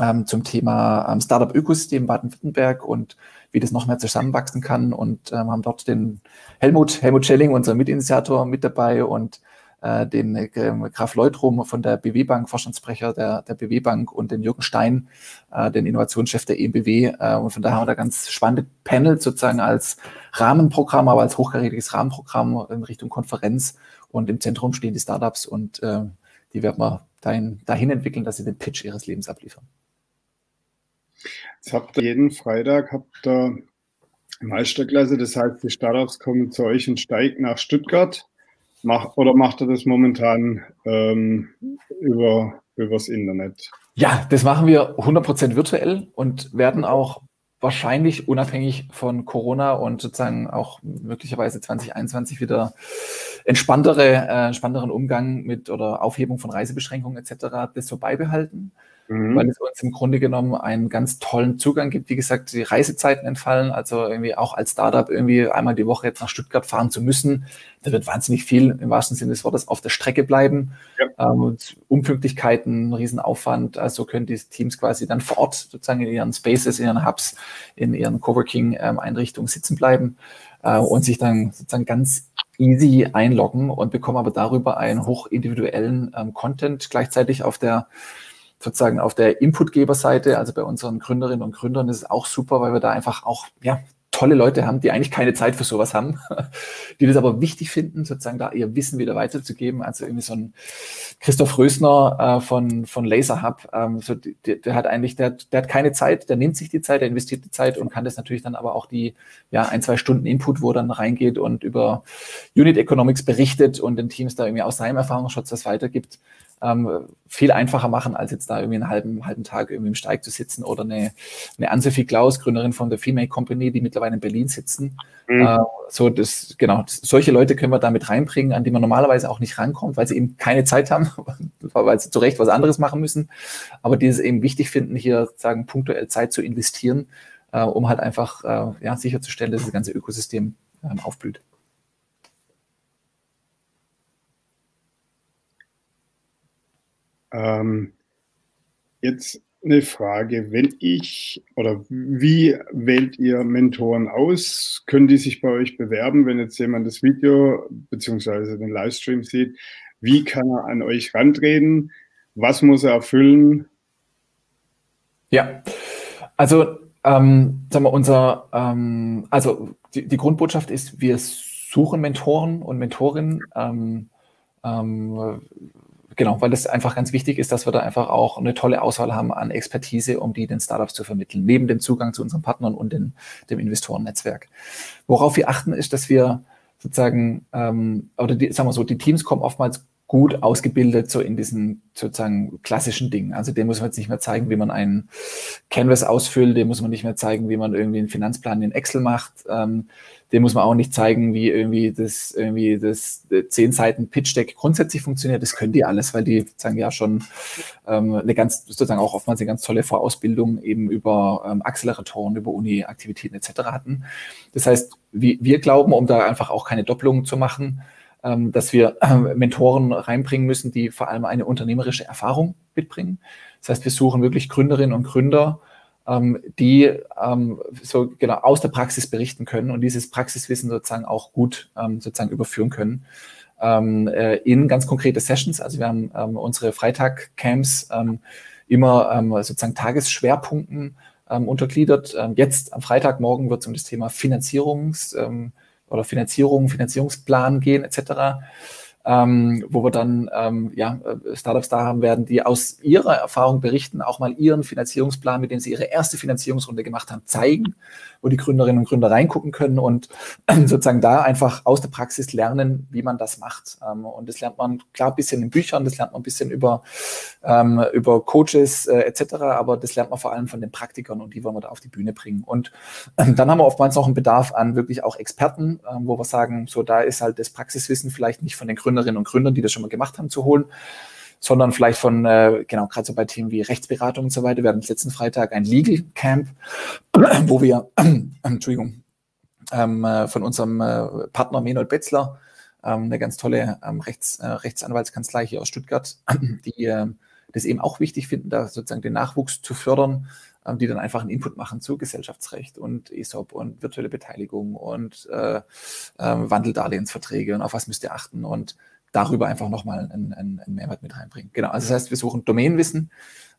ähm, zum Thema ähm, Startup-Ökosystem Baden-Württemberg und wie das noch mehr zusammenwachsen kann und ähm, haben dort den Helmut, Helmut Schelling, unser Mitinitiator, mit dabei und äh, den äh, Graf Leutrum von der BW Bank, Vorstandssprecher der, der BW Bank und den Jürgen Stein, äh, den Innovationschef der EMBW. Äh, und von daher haben wir da ganz spannende Panel sozusagen als Rahmenprogramm, aber als hochkarätiges Rahmenprogramm in Richtung Konferenz und im Zentrum stehen die Startups und äh, die werden wir dahin, dahin entwickeln, dass sie den Pitch ihres Lebens abliefern. Jetzt habt ihr jeden Freitag habt ihr Meisterklasse, das heißt, die Startups kommen zu euch und steigen nach Stuttgart. Mach, oder macht ihr das momentan ähm, über, übers Internet? Ja, das machen wir 100% virtuell und werden auch wahrscheinlich unabhängig von Corona und sozusagen auch möglicherweise 2021 wieder entspanntere, äh, entspannteren Umgang mit oder Aufhebung von Reisebeschränkungen etc. das so beibehalten. Mhm. weil es uns im Grunde genommen einen ganz tollen Zugang gibt. Wie gesagt, die Reisezeiten entfallen, also irgendwie auch als Startup irgendwie einmal die Woche jetzt nach Stuttgart fahren zu müssen. Da wird wahnsinnig viel im wahrsten Sinne des Wortes auf der Strecke bleiben. Ja. Ähm, Unpünktlichkeiten, Riesenaufwand. Also können die Teams quasi dann vor Ort sozusagen in ihren Spaces, in ihren Hubs, in ihren Coworking-Einrichtungen sitzen bleiben äh, und sich dann sozusagen ganz easy einloggen und bekommen aber darüber einen hochindividuellen ähm, Content gleichzeitig auf der sozusagen auf der Inputgeberseite, also bei unseren Gründerinnen und Gründern ist es auch super, weil wir da einfach auch ja, tolle Leute haben, die eigentlich keine Zeit für sowas haben, die das aber wichtig finden, sozusagen da ihr Wissen wieder weiterzugeben. Also irgendwie so ein Christoph Rösner äh, von, von Laser Hub, ähm, so, der, der, hat eigentlich, der, der hat keine Zeit, der nimmt sich die Zeit, der investiert die Zeit und kann das natürlich dann aber auch die ja, ein, zwei Stunden Input, wo er dann reingeht und über Unit Economics berichtet und den Teams da irgendwie aus seinem Erfahrungsschatz was weitergibt ähm, viel einfacher machen, als jetzt da irgendwie einen halben, halben Tag irgendwie im Steig zu sitzen oder eine, eine Anne-Sophie Klaus, Gründerin von der Female Company, die mittlerweile in Berlin sitzen. Mhm. Äh, so, das, genau, solche Leute können wir da mit reinbringen, an die man normalerweise auch nicht rankommt, weil sie eben keine Zeit haben, weil sie zu Recht was anderes machen müssen, aber die es eben wichtig finden, hier sagen, punktuell Zeit zu investieren, äh, um halt einfach äh, ja, sicherzustellen, dass das ganze Ökosystem ähm, aufblüht. Ähm, jetzt eine Frage, wenn ich oder wie wählt ihr Mentoren aus? Können die sich bei euch bewerben, wenn jetzt jemand das Video bzw. den Livestream sieht? Wie kann er an euch rantreten? Was muss er erfüllen? Ja, also ähm, sagen wir, unser, ähm, also die, die, Grundbotschaft ist, wir suchen Mentoren und Mentorinnen. Ähm, ähm genau, weil das einfach ganz wichtig ist, dass wir da einfach auch eine tolle Auswahl haben an Expertise, um die den Startups zu vermitteln, neben dem Zugang zu unseren Partnern und den, dem Investorennetzwerk. Worauf wir achten, ist, dass wir sozusagen, ähm, oder die, sagen wir so, die Teams kommen oftmals gut ausgebildet so in diesen sozusagen klassischen Dingen. Also dem muss man jetzt nicht mehr zeigen, wie man einen Canvas ausfüllt, dem muss man nicht mehr zeigen, wie man irgendwie einen Finanzplan in Excel macht, ähm, dem muss man auch nicht zeigen, wie irgendwie das irgendwie das äh, zehn Seiten Pitch Deck grundsätzlich funktioniert. Das können die alles, weil die sagen ja schon ähm, eine ganz sozusagen auch oftmals eine ganz tolle Vorausbildung eben über ähm, Acceleratoren, über Uni-Aktivitäten etc. hatten. Das heißt, wir, wir glauben, um da einfach auch keine Doppelungen zu machen, ähm, dass wir äh, Mentoren reinbringen müssen, die vor allem eine unternehmerische Erfahrung mitbringen. Das heißt, wir suchen wirklich Gründerinnen und Gründer, ähm, die ähm, so genau aus der Praxis berichten können und dieses Praxiswissen sozusagen auch gut sozusagen überführen können äh, in ganz konkrete Sessions. Also wir haben unsere Freitag-Camps immer sozusagen Tagesschwerpunkten untergliedert. jetzt am Freitagmorgen wird es um das Thema Finanzierungs- oder Finanzierung, Finanzierungsplan gehen etc ähm, wo wir dann ähm, ja, äh, Startups da haben werden, die aus ihrer Erfahrung berichten, auch mal ihren Finanzierungsplan, mit dem sie ihre erste Finanzierungsrunde gemacht haben, zeigen, wo die Gründerinnen und Gründer reingucken können und sozusagen da einfach aus der Praxis lernen, wie man das macht. Ähm, und das lernt man klar ein bisschen in Büchern, das lernt man ein bisschen über, ähm, über Coaches äh, etc., aber das lernt man vor allem von den Praktikern und die wollen wir da auf die Bühne bringen. Und ähm, dann haben wir oftmals noch einen Bedarf an wirklich auch Experten, ähm, wo wir sagen, so da ist halt das Praxiswissen vielleicht nicht von den Gründern Gründerinnen und Gründern, die das schon mal gemacht haben, zu holen, sondern vielleicht von, äh, genau, gerade so bei Themen wie Rechtsberatung und so weiter. Wir hatten letzten Freitag ein Legal Camp, wo wir, Entschuldigung, ähm, äh, von unserem äh, Partner Menold Betzler, ähm, eine ganz tolle ähm, Rechts, äh, Rechtsanwaltskanzlei hier aus Stuttgart, die äh, das eben auch wichtig finden, da sozusagen den Nachwuchs zu fördern, ähm, die dann einfach einen Input machen zu Gesellschaftsrecht und ESOP und virtuelle Beteiligung und äh, äh, Wandeldarlehensverträge und auf was müsst ihr achten und darüber einfach nochmal einen, einen, Mehrwert mit reinbringen. Genau, also das heißt, wir suchen Domänenwissen,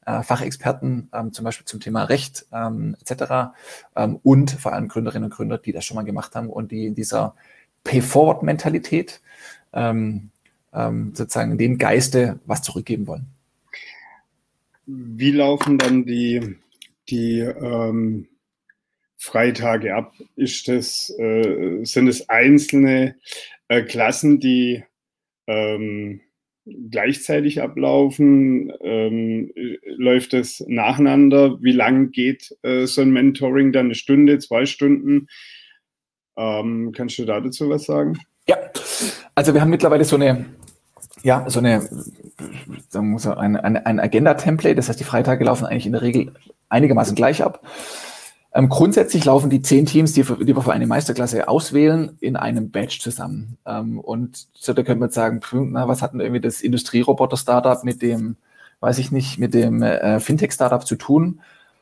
äh, Fachexperten, ähm, zum Beispiel zum Thema Recht ähm, etc. Ähm, und vor allem Gründerinnen und Gründer, die das schon mal gemacht haben und die in dieser Pay-Forward-Mentalität ähm, ähm, sozusagen dem Geiste was zurückgeben wollen. Wie laufen dann die, die ähm, Freitage ab? Ist das, äh, sind es einzelne äh, Klassen, die ähm, gleichzeitig ablaufen? Ähm, läuft es nacheinander? Wie lang geht äh, so ein Mentoring dann? Eine Stunde, zwei Stunden? Ähm, kannst du dazu was sagen? Ja, also wir haben mittlerweile so eine, ja, so eine sagen wir so ein, ein, ein Agenda-Template. Das heißt, die Freitage laufen eigentlich in der Regel einigermaßen gleich ab. Ähm, grundsätzlich laufen die zehn Teams, die, die, wir für eine Meisterklasse auswählen, in einem Badge zusammen. Ähm, und so, da könnte man sagen, na, was hat denn irgendwie das Industrieroboter-Startup mit dem, weiß ich nicht, mit dem äh, Fintech-Startup zu tun?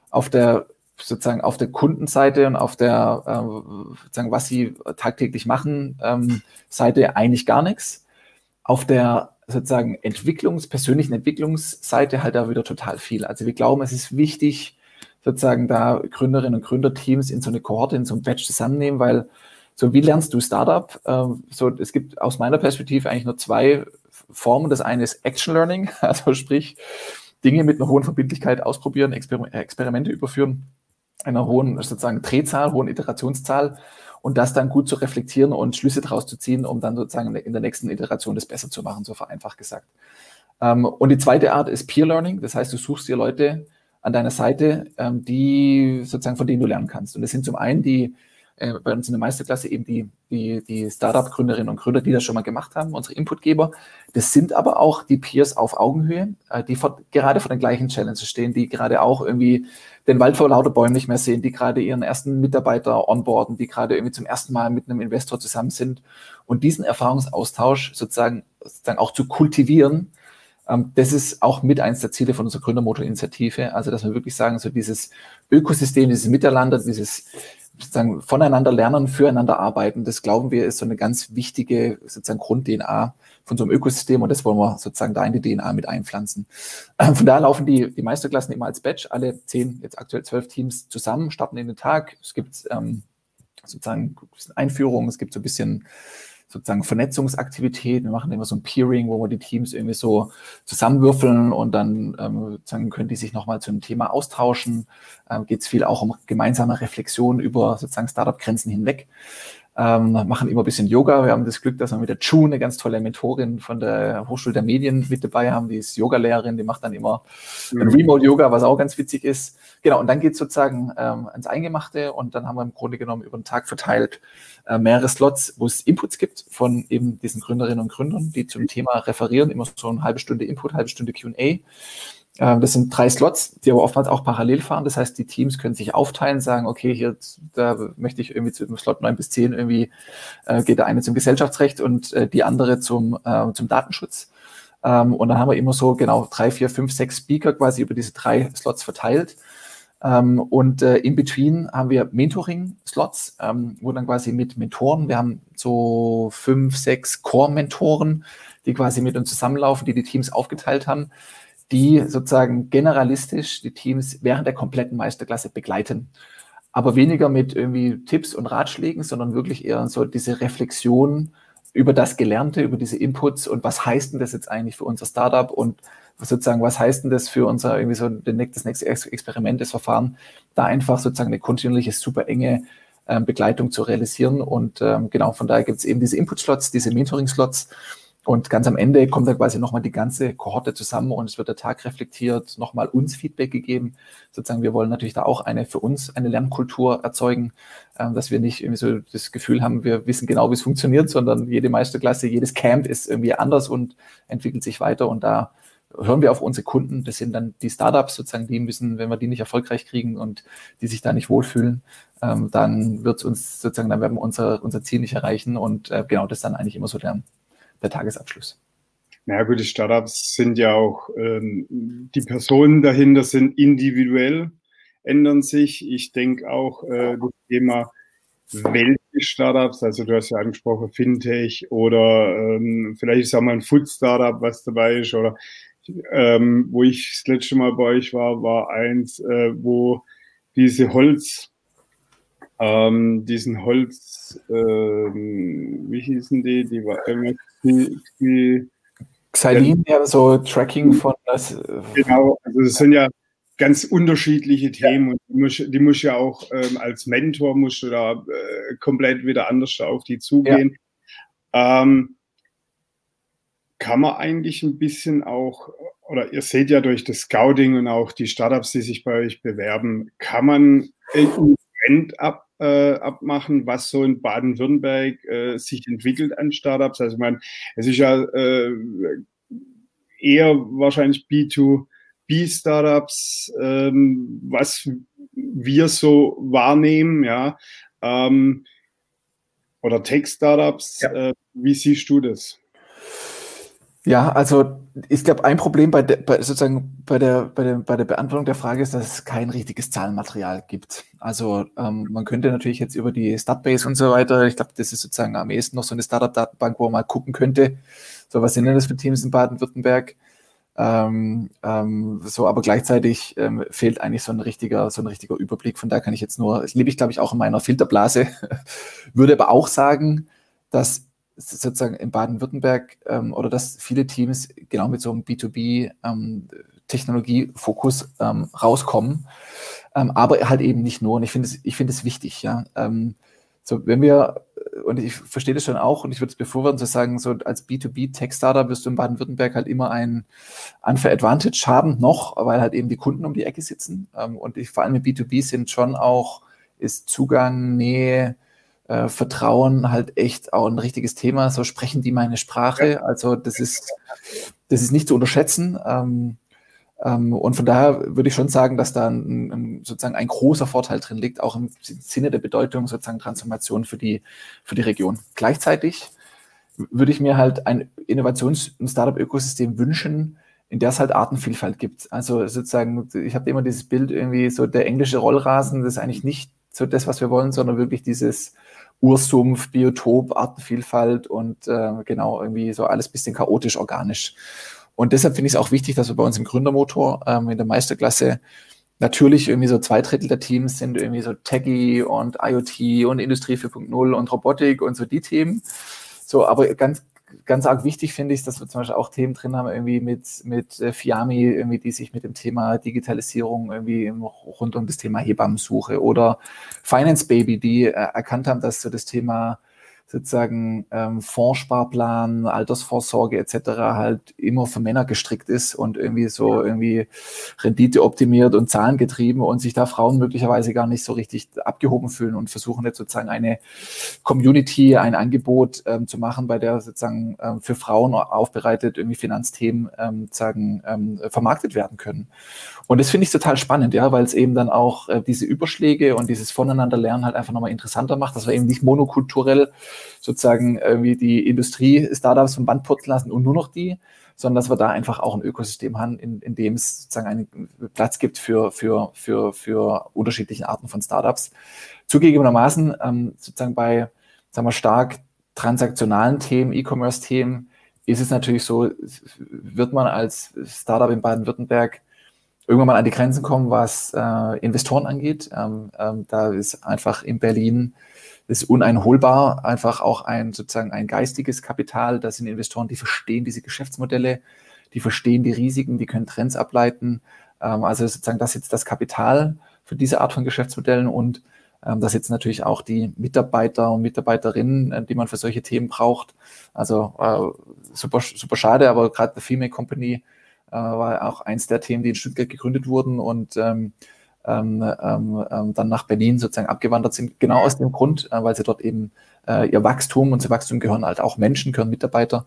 Auf der sozusagen auf der Kundenseite und auf der, äh, sozusagen, was sie tagtäglich machen, ähm, Seite eigentlich gar nichts. Auf der sozusagen Entwicklungs-, persönlichen Entwicklungsseite halt da wieder total viel. Also wir glauben, es ist wichtig, sozusagen da Gründerinnen und Gründerteams in so eine Kohorte, in so ein Batch zusammennehmen, weil so wie lernst du Startup? Ähm, so, es gibt aus meiner Perspektive eigentlich nur zwei Formen. Das eine ist Action Learning, also sprich Dinge mit einer hohen Verbindlichkeit ausprobieren, Exper Experimente überführen einer hohen sozusagen Drehzahl, hohen Iterationszahl und das dann gut zu reflektieren und Schlüsse daraus zu ziehen, um dann sozusagen in der nächsten Iteration das besser zu machen, so vereinfacht gesagt. Ähm, und die zweite Art ist Peer Learning, das heißt, du suchst dir Leute an deiner Seite, ähm, die sozusagen von denen du lernen kannst. Und das sind zum einen die äh, bei uns in der Meisterklasse eben die, die, die Startup-Gründerinnen und Gründer, die das schon mal gemacht haben, unsere Inputgeber. Das sind aber auch die Peers auf Augenhöhe, äh, die vor, gerade vor den gleichen Challenges stehen, die gerade auch irgendwie den Wald vor lauter Bäumen nicht mehr sehen, die gerade ihren ersten Mitarbeiter onboarden, die gerade irgendwie zum ersten Mal mit einem Investor zusammen sind. Und diesen Erfahrungsaustausch sozusagen, sozusagen auch zu kultivieren, ähm, das ist auch mit eins der Ziele von unserer Gründermotor-Initiative. Also, dass wir wirklich sagen, so dieses Ökosystem, dieses Miteinander, dieses sozusagen voneinander lernen, füreinander arbeiten, das glauben wir ist so eine ganz wichtige sozusagen Grund-DNA von so einem Ökosystem und das wollen wir sozusagen da in die DNA mit einpflanzen. Von daher laufen die, die Meisterklassen immer als Batch, alle zehn, jetzt aktuell zwölf Teams zusammen, starten in den Tag. Es gibt ähm, sozusagen Einführungen, es gibt so ein bisschen sozusagen Vernetzungsaktivitäten. Wir machen immer so ein Peering, wo wir die Teams irgendwie so zusammenwürfeln und dann ähm, sozusagen können die sich nochmal zu einem Thema austauschen. Ähm, Geht es viel auch um gemeinsame Reflexion über sozusagen Startup-Grenzen hinweg ähm, machen immer ein bisschen Yoga. Wir haben das Glück, dass wir mit der Chu, eine ganz tolle Mentorin von der Hochschule der Medien mit dabei haben. Die ist Yogalehrerin, die macht dann immer mhm. Remote-Yoga, was auch ganz witzig ist. Genau, und dann geht es sozusagen ähm, ans Eingemachte und dann haben wir im Grunde genommen über den Tag verteilt äh, mehrere Slots, wo es Inputs gibt von eben diesen Gründerinnen und Gründern, die zum Thema referieren, immer so eine halbe Stunde Input, halbe Stunde QA. Ähm, das sind drei Slots, die aber oftmals auch parallel fahren. Das heißt, die Teams können sich aufteilen, sagen, okay, hier, da möchte ich irgendwie zu Slot 9 bis 10 irgendwie, äh, geht der eine zum Gesellschaftsrecht und äh, die andere zum, äh, zum Datenschutz. Ähm, und dann haben wir immer so genau drei, vier, fünf, sechs Speaker quasi über diese drei Slots verteilt. Ähm, und äh, in between haben wir Mentoring-Slots, ähm, wo dann quasi mit Mentoren, wir haben so fünf, sechs Core-Mentoren, die quasi mit uns zusammenlaufen, die die Teams aufgeteilt haben die sozusagen generalistisch die Teams während der kompletten Meisterklasse begleiten. Aber weniger mit irgendwie Tipps und Ratschlägen, sondern wirklich eher so diese Reflexion über das Gelernte, über diese Inputs und was heißt denn das jetzt eigentlich für unser Startup und sozusagen, was heißt denn das für unser irgendwie so das nächste Experiment, das Verfahren, da einfach sozusagen eine kontinuierliche, super enge ähm, Begleitung zu realisieren. Und ähm, genau, von daher gibt es eben diese Input-Slots, diese Mentoring-Slots, und ganz am Ende kommt dann quasi nochmal die ganze Kohorte zusammen und es wird der Tag reflektiert, nochmal uns Feedback gegeben. Sozusagen, wir wollen natürlich da auch eine für uns eine Lernkultur erzeugen, äh, dass wir nicht irgendwie so das Gefühl haben, wir wissen genau, wie es funktioniert, sondern jede Meisterklasse, jedes Camp ist irgendwie anders und entwickelt sich weiter und da hören wir auf unsere Kunden. Das sind dann die Startups sozusagen, die müssen, wenn wir die nicht erfolgreich kriegen und die sich da nicht wohlfühlen, ähm, dann wird es uns sozusagen, dann werden wir unser, unser Ziel nicht erreichen und äh, genau das dann eigentlich immer so lernen der Tagesabschluss. Na gut, die Startups sind ja auch, ähm, die Personen dahinter sind individuell, ändern sich. Ich denke auch, äh, das Thema welche Startups, also du hast ja angesprochen Fintech oder ähm, vielleicht ist auch mal ein Food-Startup, was dabei ist oder ähm, wo ich das letzte Mal bei euch war, war eins, äh, wo diese Holz, ähm, diesen Holz, ähm, wie hießen die, die war die, die Xylin, ja, so Tracking von das. Genau, also das sind ja ganz unterschiedliche Themen und die muss, die muss ja auch ähm, als Mentor musst du da äh, komplett wieder anders auf die zugehen. Ja. Ähm, kann man eigentlich ein bisschen auch, oder ihr seht ja durch das Scouting und auch die Startups, die sich bei euch bewerben, kann man einen Trend ab, äh, abmachen, was so in Baden-Württemberg äh, sich entwickelt an Startups. Also ich meine, es ist ja äh, eher wahrscheinlich B2B-Startups, ähm, was wir so wahrnehmen, ja, ähm, oder Tech-Startups. Ja. Äh, wie siehst du das? Ja, also ich glaube, ein Problem bei, der, bei sozusagen bei der, bei, der, bei der Beantwortung der Frage ist, dass es kein richtiges Zahlenmaterial gibt. Also ähm, man könnte natürlich jetzt über die Startbase und so weiter, ich glaube, das ist sozusagen am ehesten noch so eine Startup-Datenbank, wo man mal gucken könnte, so was sind denn das für Teams in Baden-Württemberg? Ähm, ähm, so, aber gleichzeitig ähm, fehlt eigentlich so ein richtiger, so ein richtiger Überblick. Von da kann ich jetzt nur, das lebe ich, glaube ich, auch in meiner Filterblase, würde aber auch sagen, dass sozusagen in Baden-Württemberg ähm, oder dass viele Teams genau mit so einem B2B-Technologiefokus ähm, ähm, rauskommen, ähm, aber halt eben nicht nur. Und ich finde es, ich finde es wichtig, ja. Ähm, so, wenn wir, und ich verstehe das schon auch, und ich würde es befürworten zu sagen, so als B2B-Tech-Startup wirst du in Baden-Württemberg halt immer ein Unfair Advantage haben, noch, weil halt eben die Kunden um die Ecke sitzen. Und ich, vor allem in B2B sind schon auch, ist Zugang, Nähe, äh, Vertrauen halt echt auch ein richtiges Thema. So sprechen die meine Sprache. Also das ist, das ist nicht zu unterschätzen. Ähm, ähm, und von daher würde ich schon sagen, dass da ein, ein, sozusagen ein großer Vorteil drin liegt, auch im Sinne der Bedeutung sozusagen Transformation für die, für die Region. Gleichzeitig würde ich mir halt ein Innovations- und Startup-Ökosystem wünschen, in der es halt Artenvielfalt gibt. Also sozusagen, ich habe immer dieses Bild irgendwie so der englische Rollrasen, das ist eigentlich nicht so das, was wir wollen, sondern wirklich dieses Ursumpf, Biotop, Artenvielfalt und äh, genau irgendwie so alles bisschen chaotisch, organisch. Und deshalb finde ich es auch wichtig, dass wir bei uns im Gründermotor ähm, in der Meisterklasse natürlich irgendwie so zwei Drittel der Teams sind irgendwie so Techie und IoT und Industrie 4.0 und Robotik und so die Themen. So, aber ganz, ganz arg wichtig finde ich, dass wir zum Beispiel auch Themen drin haben, irgendwie mit, mit äh, Fiami, irgendwie, die sich mit dem Thema Digitalisierung irgendwie rund um das Thema Hebammensuche oder Finance Baby, die äh, erkannt haben, dass so das Thema sozusagen ähm, Fondssparplan, Altersvorsorge etc. halt immer für Männer gestrickt ist und irgendwie so irgendwie Rendite optimiert und zahlengetrieben und sich da Frauen möglicherweise gar nicht so richtig abgehoben fühlen und versuchen jetzt sozusagen eine Community, ein Angebot ähm, zu machen, bei der sozusagen ähm, für Frauen aufbereitet irgendwie Finanzthemen ähm, sagen, ähm, vermarktet werden können. Und das finde ich total spannend, ja, weil es eben dann auch äh, diese Überschläge und dieses Voneinanderlernen halt einfach nochmal interessanter macht, dass wir eben nicht monokulturell sozusagen irgendwie die Industrie-Startups vom Band putzen lassen und nur noch die, sondern dass wir da einfach auch ein Ökosystem haben, in, in dem es sozusagen einen Platz gibt für, für, für, für unterschiedliche Arten von Startups. Zugegebenermaßen ähm, sozusagen bei, sagen wir, stark transaktionalen Themen, E-Commerce-Themen, ist es natürlich so, wird man als Startup in Baden-Württemberg irgendwann mal an die Grenzen kommen, was äh, Investoren angeht. Ähm, ähm, da ist einfach in Berlin ist uneinholbar, einfach auch ein sozusagen ein geistiges Kapital. Das sind Investoren, die verstehen diese Geschäftsmodelle, die verstehen die Risiken, die können Trends ableiten. Ähm, also sozusagen das jetzt das Kapital für diese Art von Geschäftsmodellen und ähm, das jetzt natürlich auch die Mitarbeiter und Mitarbeiterinnen, äh, die man für solche Themen braucht. Also äh, super, super schade, aber gerade The Female Company war auch eins der Themen, die in Stuttgart gegründet wurden und ähm, ähm, ähm, ähm, dann nach Berlin sozusagen abgewandert sind, genau aus dem Grund, äh, weil sie dort eben äh, ihr Wachstum und zu Wachstum gehören halt auch Menschen, gehören Mitarbeiter,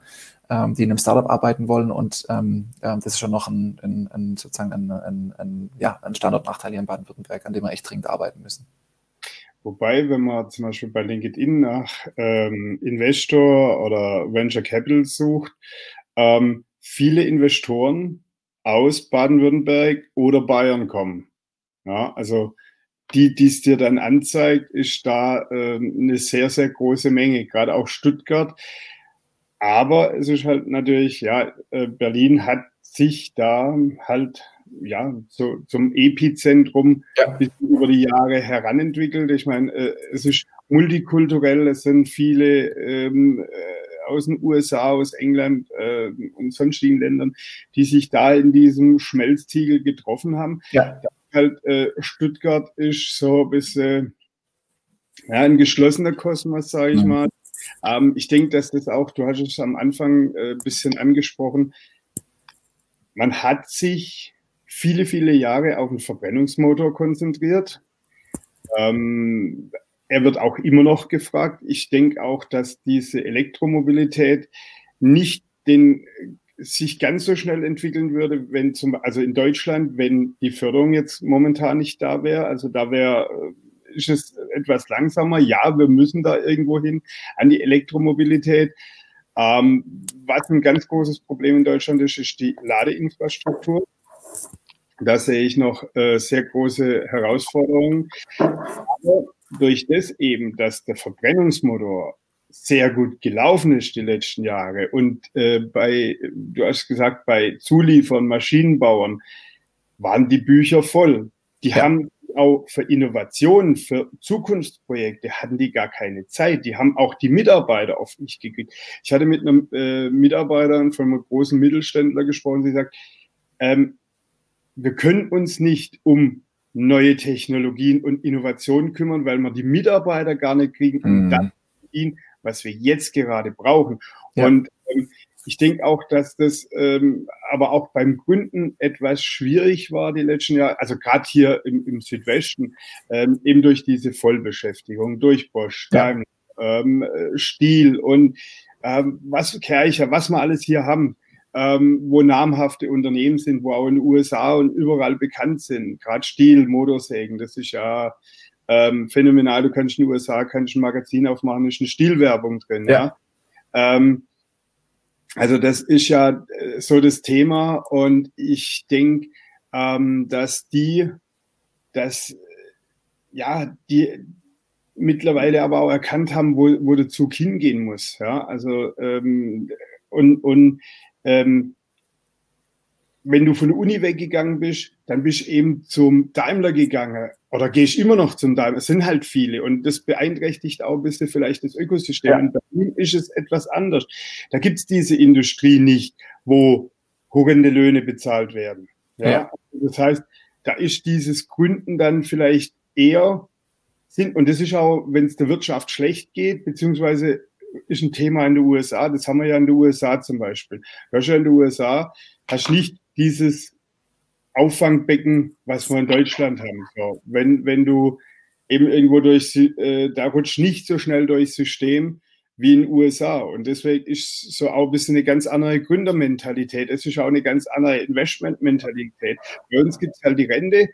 ähm, die in einem Startup arbeiten wollen und ähm, äh, das ist schon noch ein, ein, ein sozusagen ein, ein, ein, ja, ein Standortnachteil hier in Baden-Württemberg, an dem wir echt dringend arbeiten müssen. Wobei, wenn man zum Beispiel bei LinkedIn nach ähm, Investor oder Venture Capital sucht, ähm, viele Investoren aus Baden-Württemberg oder Bayern kommen. Ja, also die, die es dir dann anzeigt, ist da äh, eine sehr, sehr große Menge, gerade auch Stuttgart. Aber es ist halt natürlich, ja, äh, Berlin hat sich da halt ja so zum Epizentrum ja. über die Jahre heranentwickelt. Ich meine, äh, es ist multikulturell, es sind viele ähm, äh, aus den USA, aus England äh, und sonstigen Ländern, die sich da in diesem Schmelztiegel getroffen haben. Ja halt äh, Stuttgart ist so ein bisschen ja, ein geschlossener Kosmos, sage ich mhm. mal. Ähm, ich denke, dass das auch, du hast es am Anfang äh, ein bisschen angesprochen, man hat sich viele, viele Jahre auf den Verbrennungsmotor konzentriert. Ähm, er wird auch immer noch gefragt. Ich denke auch, dass diese Elektromobilität nicht den sich ganz so schnell entwickeln würde, wenn zum, also in Deutschland, wenn die Förderung jetzt momentan nicht da wäre. Also da wäre, äh, ist es etwas langsamer. Ja, wir müssen da irgendwo hin an die Elektromobilität. Ähm, was ein ganz großes Problem in Deutschland ist, ist die Ladeinfrastruktur. Da sehe ich noch äh, sehr große Herausforderungen. Aber durch das eben, dass der Verbrennungsmotor sehr gut gelaufen ist die letzten Jahre und äh, bei, du hast gesagt, bei Zuliefern, Maschinenbauern waren die Bücher voll. Die ja. haben auch für Innovationen, für Zukunftsprojekte hatten die gar keine Zeit. Die haben auch die Mitarbeiter oft nicht gekriegt. Ich hatte mit einem äh, Mitarbeiter von einem großen Mittelständler gesprochen, sie sagt, ähm, wir können uns nicht um neue Technologien und Innovationen kümmern, weil wir die Mitarbeiter gar nicht kriegen, um mhm. das ihn, was wir jetzt gerade brauchen. Ja. Und ähm, ich denke auch, dass das ähm, aber auch beim Gründen etwas schwierig war die letzten Jahre, also gerade hier im, im Südwesten, ähm, eben durch diese Vollbeschäftigung, durch Bosch, ja. Daimler, ähm, Stiel und ähm, was Kercher, was wir alles hier haben ähm, wo namhafte Unternehmen sind, wo auch in den USA und überall bekannt sind. Gerade Stiel, Motorsägen, das ist ja ähm, phänomenal. Du kannst in den USA kannst ein Magazin aufmachen, ist eine Stilwerbung drin. Ja. ja? Ähm, also das ist ja äh, so das Thema und ich denke, ähm, dass die, dass ja die mittlerweile aber auch erkannt haben, wo, wo der Zug hingehen muss. Ja, also ähm, und und ähm, wenn du von der Uni weggegangen bist, dann bist du eben zum Daimler gegangen oder gehst immer noch zum Daimler. Es sind halt viele und das beeinträchtigt auch ein bisschen vielleicht das Ökosystem. Ja. In Berlin ist es etwas anders. Da gibt es diese Industrie nicht, wo horrende Löhne bezahlt werden. Ja? ja. Das heißt, da ist dieses Gründen dann vielleicht eher sind, und das ist auch, wenn es der Wirtschaft schlecht geht, beziehungsweise ist ein Thema in den USA. Das haben wir ja in den USA zum Beispiel. Du hast ja in den USA, hast nicht dieses Auffangbecken, was wir in Deutschland haben. So, wenn, wenn du eben irgendwo durch, äh, da rutscht nicht so schnell durchs System wie in den USA. Und deswegen ist so auch ein bisschen eine ganz andere Gründermentalität. Es ist auch eine ganz andere Investmentmentalität. Bei uns gibt es halt die Rente,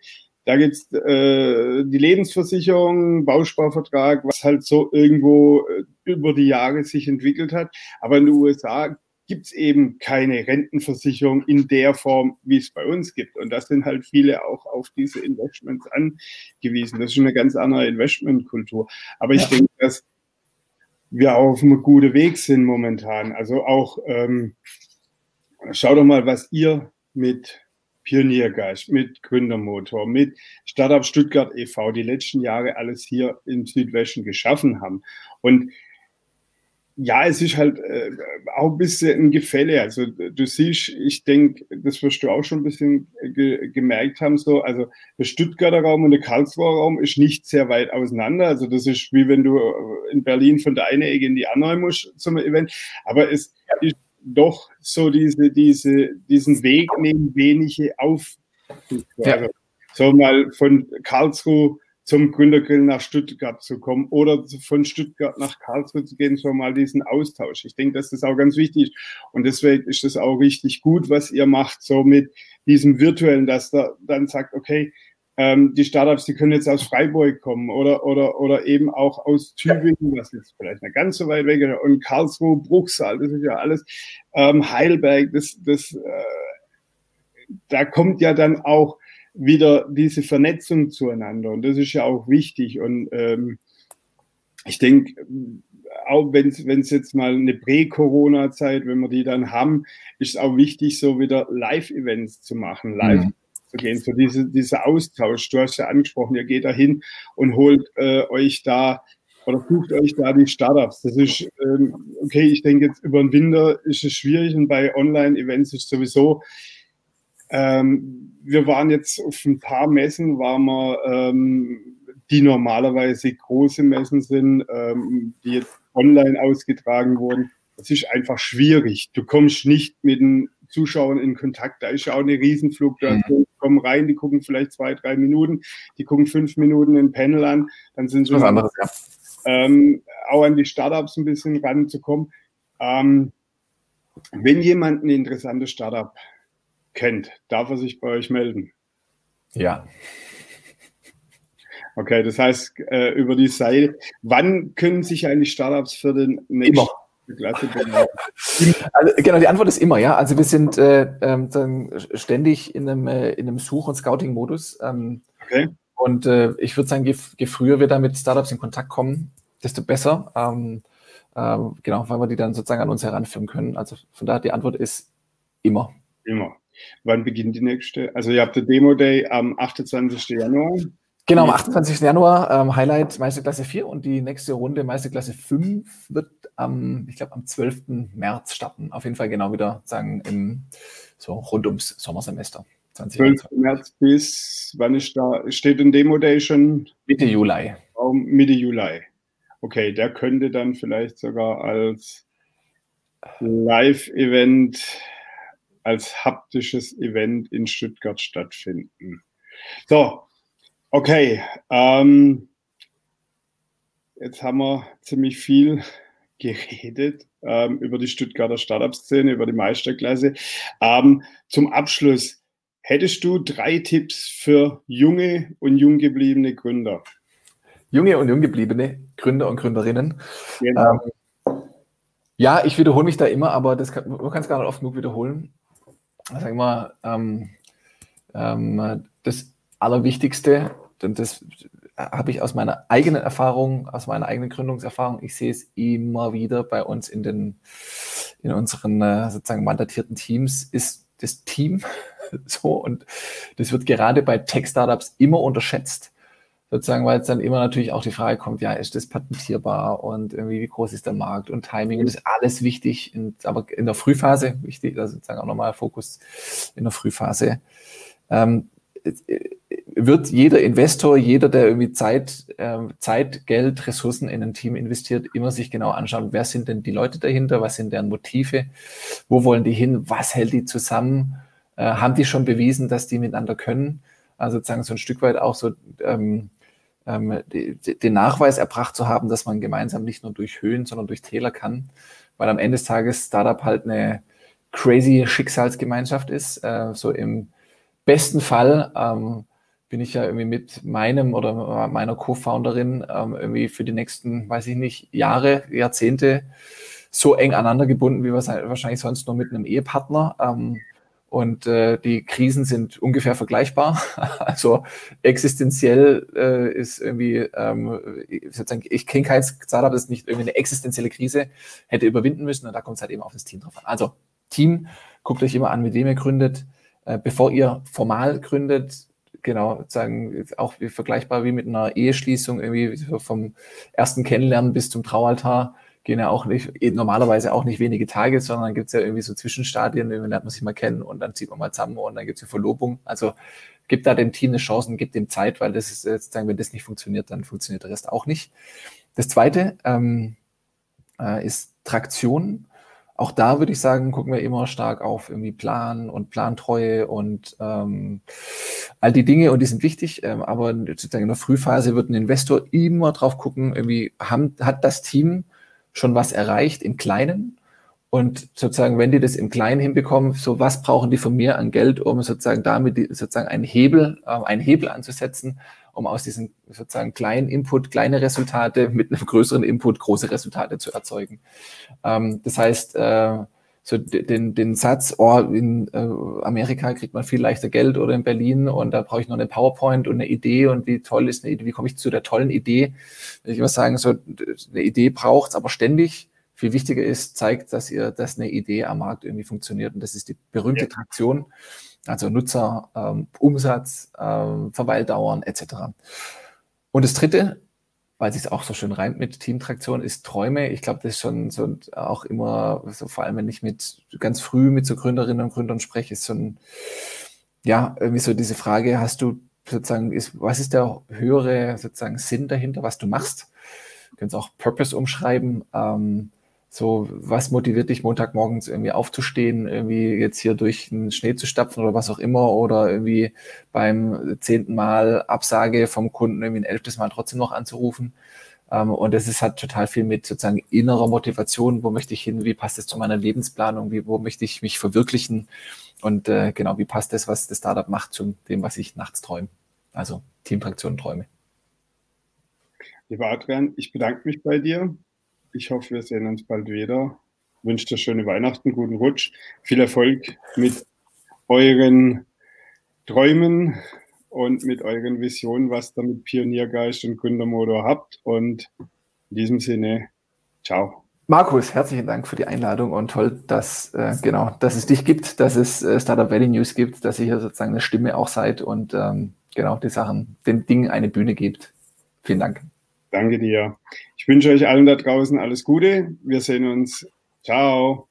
da gibt's äh, die Lebensversicherung, Bausparvertrag, was halt so irgendwo äh, über die Jahre sich entwickelt hat. Aber in den USA gibt's eben keine Rentenversicherung in der Form, wie es bei uns gibt. Und das sind halt viele auch auf diese Investments angewiesen. Das ist eine ganz andere Investmentkultur. Aber ich ja. denke, dass wir auf einem guten Weg sind momentan. Also auch, ähm, schau doch mal, was ihr mit Pioniergeist, mit Gründermotor, mit Startup Stuttgart e.V., die letzten Jahre alles hier im Südwesten geschaffen haben. Und ja, es ist halt äh, auch ein bisschen ein Gefälle. Also du siehst, ich denke, das wirst du auch schon ein bisschen ge gemerkt haben, so, also der Stuttgarter Raum und der Karlsruher Raum ist nicht sehr weit auseinander. Also das ist wie wenn du in Berlin von der einen Ecke in die andere musst zum Event. Aber es ist doch so diese, diese, diesen Weg nehmen wenige auf. Ja. Also, so mal von Karlsruhe zum Gründergrill nach Stuttgart zu kommen oder von Stuttgart nach Karlsruhe zu gehen, so mal diesen Austausch. Ich denke, dass das auch ganz wichtig ist. Und deswegen ist das auch richtig gut, was ihr macht, so mit diesem virtuellen, dass da dann sagt, okay, ähm, die Startups, die können jetzt aus Freiburg kommen oder, oder, oder eben auch aus Tübingen, was jetzt vielleicht nicht ganz so weit weg ist, und Karlsruhe, Bruchsal, das ist ja alles, ähm, Heidelberg, das, das, äh, da kommt ja dann auch wieder diese Vernetzung zueinander. Und das ist ja auch wichtig. Und ähm, ich denke, auch wenn es jetzt mal eine Prä-Corona-Zeit, wenn wir die dann haben, ist es auch wichtig, so wieder Live-Events zu machen, live mhm zu gehen. So diese, dieser Austausch, du hast ja angesprochen, ihr geht da hin und holt äh, euch da oder sucht euch da die Startups. Das ist, ähm, okay, ich denke jetzt über den Winter ist es schwierig und bei Online-Events ist sowieso, ähm, wir waren jetzt auf ein paar Messen, waren wir, ähm, die normalerweise große Messen sind, ähm, die jetzt online ausgetragen wurden. Das ist einfach schwierig. Du kommst nicht mit den Zuschauern in Kontakt. Da ist ja auch eine Riesenfluktuation. Kommen rein, die gucken vielleicht zwei, drei Minuten, die gucken fünf Minuten ein Panel an, dann sind sie was anderes, ja. ähm, auch an die Startups ein bisschen ranzukommen. Ähm, Wenn jemand ein interessantes Startup kennt, darf er sich bei euch melden? Ja. Okay, das heißt, äh, über die Seite, wann können sich eigentlich Startups für den nächsten Immer. Also, genau, die Antwort ist immer, ja. Also wir sind äh, ähm, ständig in einem, äh, in einem Such- und Scouting-Modus. Ähm, okay. Und äh, ich würde sagen, je, je, früher wir da mit Startups in Kontakt kommen, desto besser. Ähm, ähm, genau, weil wir die dann sozusagen an uns heranführen können. Also von daher die Antwort ist immer. Immer. Wann beginnt die nächste? Also ihr habt den Demo Day am 28. Januar. Genau, am 28. Januar ähm, Highlight Meisterklasse 4 und die nächste Runde Meisterklasse 5 wird am, ich glaube, am 12. März starten. Auf jeden Fall genau wieder sagen im so rund ums Sommersemester. 12. März bis wann ist da? Steht in Demo Day schon? Mitte Juli. Mitte Juli. Okay, der könnte dann vielleicht sogar als Live-Event, als haptisches Event in Stuttgart stattfinden. So, Okay, ähm, jetzt haben wir ziemlich viel geredet ähm, über die Stuttgarter Startup-Szene, über die Meisterklasse. Ähm, zum Abschluss, hättest du drei Tipps für junge und jung gebliebene Gründer? Junge und jung gebliebene Gründer und Gründerinnen. Genau. Ähm, ja, ich wiederhole mich da immer, aber das kann, man kann es gar nicht oft genug wiederholen. Sag ich mal, ähm, ähm, das Allerwichtigste und das habe ich aus meiner eigenen Erfahrung, aus meiner eigenen Gründungserfahrung, ich sehe es immer wieder bei uns in den, in unseren äh, sozusagen mandatierten Teams, ist das Team so und das wird gerade bei Tech-Startups immer unterschätzt. Sozusagen, weil es dann immer natürlich auch die Frage kommt, ja, ist das patentierbar und irgendwie, wie groß ist der Markt und Timing und das ist alles wichtig, in, aber in der Frühphase, wichtig, also sozusagen auch nochmal Fokus in der Frühphase. Ähm, wird jeder Investor, jeder, der irgendwie Zeit, äh, Zeit, Geld, Ressourcen in ein Team investiert, immer sich genau anschauen, wer sind denn die Leute dahinter, was sind deren Motive, wo wollen die hin, was hält die zusammen, äh, haben die schon bewiesen, dass die miteinander können, also sozusagen so ein Stück weit auch so ähm, ähm, die, den Nachweis erbracht zu haben, dass man gemeinsam nicht nur durch Höhen, sondern durch Täler kann, weil am Ende des Tages Startup halt eine crazy Schicksalsgemeinschaft ist, äh, so im besten Fall ähm, bin ich ja irgendwie mit meinem oder meiner Co-Founderin ähm, irgendwie für die nächsten, weiß ich nicht, Jahre, Jahrzehnte so eng aneinander gebunden, wie wir es wahrscheinlich sonst nur mit einem Ehepartner. Ähm, und äh, die Krisen sind ungefähr vergleichbar. also existenziell äh, ist irgendwie, ähm, sozusagen, ich kenne kein Startup, das nicht irgendwie eine existenzielle Krise hätte überwinden müssen. Und da kommt es halt eben auf das Team drauf an. Also Team, guckt euch immer an, mit wem ihr gründet äh, bevor ihr formal gründet, genau, sagen, auch wie vergleichbar wie mit einer Eheschließung, irgendwie vom ersten Kennenlernen bis zum Traualtar, gehen ja auch nicht, eh, normalerweise auch nicht wenige Tage, sondern gibt es ja irgendwie so Zwischenstadien, dann lernt man sich mal kennen und dann zieht man mal zusammen und dann gibt es eine Verlobung. Also gibt da dem Team eine Chance und gibt dem Zeit, weil das ist sozusagen, wenn das nicht funktioniert, dann funktioniert der Rest auch nicht. Das zweite ähm, äh, ist Traktion auch da würde ich sagen, gucken wir immer stark auf irgendwie Plan und Plantreue und ähm, all die Dinge und die sind wichtig. Ähm, aber sozusagen in der Frühphase wird ein Investor immer drauf gucken, irgendwie haben, hat das Team schon was erreicht im Kleinen und sozusagen, wenn die das im Kleinen hinbekommen, so was brauchen die von mir an Geld, um sozusagen damit sozusagen einen Hebel, äh, einen Hebel anzusetzen, um aus diesem sozusagen kleinen Input kleine Resultate mit einem größeren Input große Resultate zu erzeugen. Ähm, das heißt, äh, so den, den Satz, oh, in äh, Amerika kriegt man viel leichter Geld oder in Berlin und da brauche ich noch eine PowerPoint und eine Idee und wie toll ist eine Idee, wie komme ich zu der tollen Idee? Ich immer sagen, so eine Idee braucht's aber ständig. Viel wichtiger ist, zeigt, dass ihr, dass eine Idee am Markt irgendwie funktioniert und das ist die berühmte ja. Traktion also Nutzer, ähm, Umsatz, ähm, Verweildauern etc. Und das Dritte, weil sich auch so schön reimt mit Teamtraktion, ist Träume. Ich glaube, das ist schon so auch immer, so vor allem wenn ich mit ganz früh mit so Gründerinnen und Gründern spreche, ist so ein, ja, irgendwie so diese Frage, hast du sozusagen, ist, was ist der höhere sozusagen Sinn dahinter, was du machst? Du kannst auch Purpose umschreiben. Ähm, so, was motiviert dich Montagmorgens irgendwie aufzustehen, irgendwie jetzt hier durch den Schnee zu stapfen oder was auch immer oder irgendwie beim zehnten Mal Absage vom Kunden irgendwie ein elftes Mal trotzdem noch anzurufen? Ähm, und das ist halt total viel mit sozusagen innerer Motivation. Wo möchte ich hin? Wie passt es zu meiner Lebensplanung? Wie, wo möchte ich mich verwirklichen? Und äh, genau, wie passt das, was das Startup macht, zu dem, was ich nachts träume? Also Teamfraktion Träume. Lieber Adrian, ich bedanke mich bei dir. Ich hoffe, wir sehen uns bald wieder. Ich wünsche dir schöne Weihnachten, guten Rutsch, viel Erfolg mit euren Träumen und mit euren Visionen, was ihr mit Pioniergeist und Gründermotor habt. Und in diesem Sinne, ciao. Markus, herzlichen Dank für die Einladung und toll, dass äh, genau, dass es dich gibt, dass es äh, Startup Valley News gibt, dass ihr hier sozusagen eine Stimme auch seid und ähm, genau die Sachen, den Dingen eine Bühne gibt. Vielen Dank. Danke dir. Ich wünsche euch allen da draußen alles Gute. Wir sehen uns. Ciao.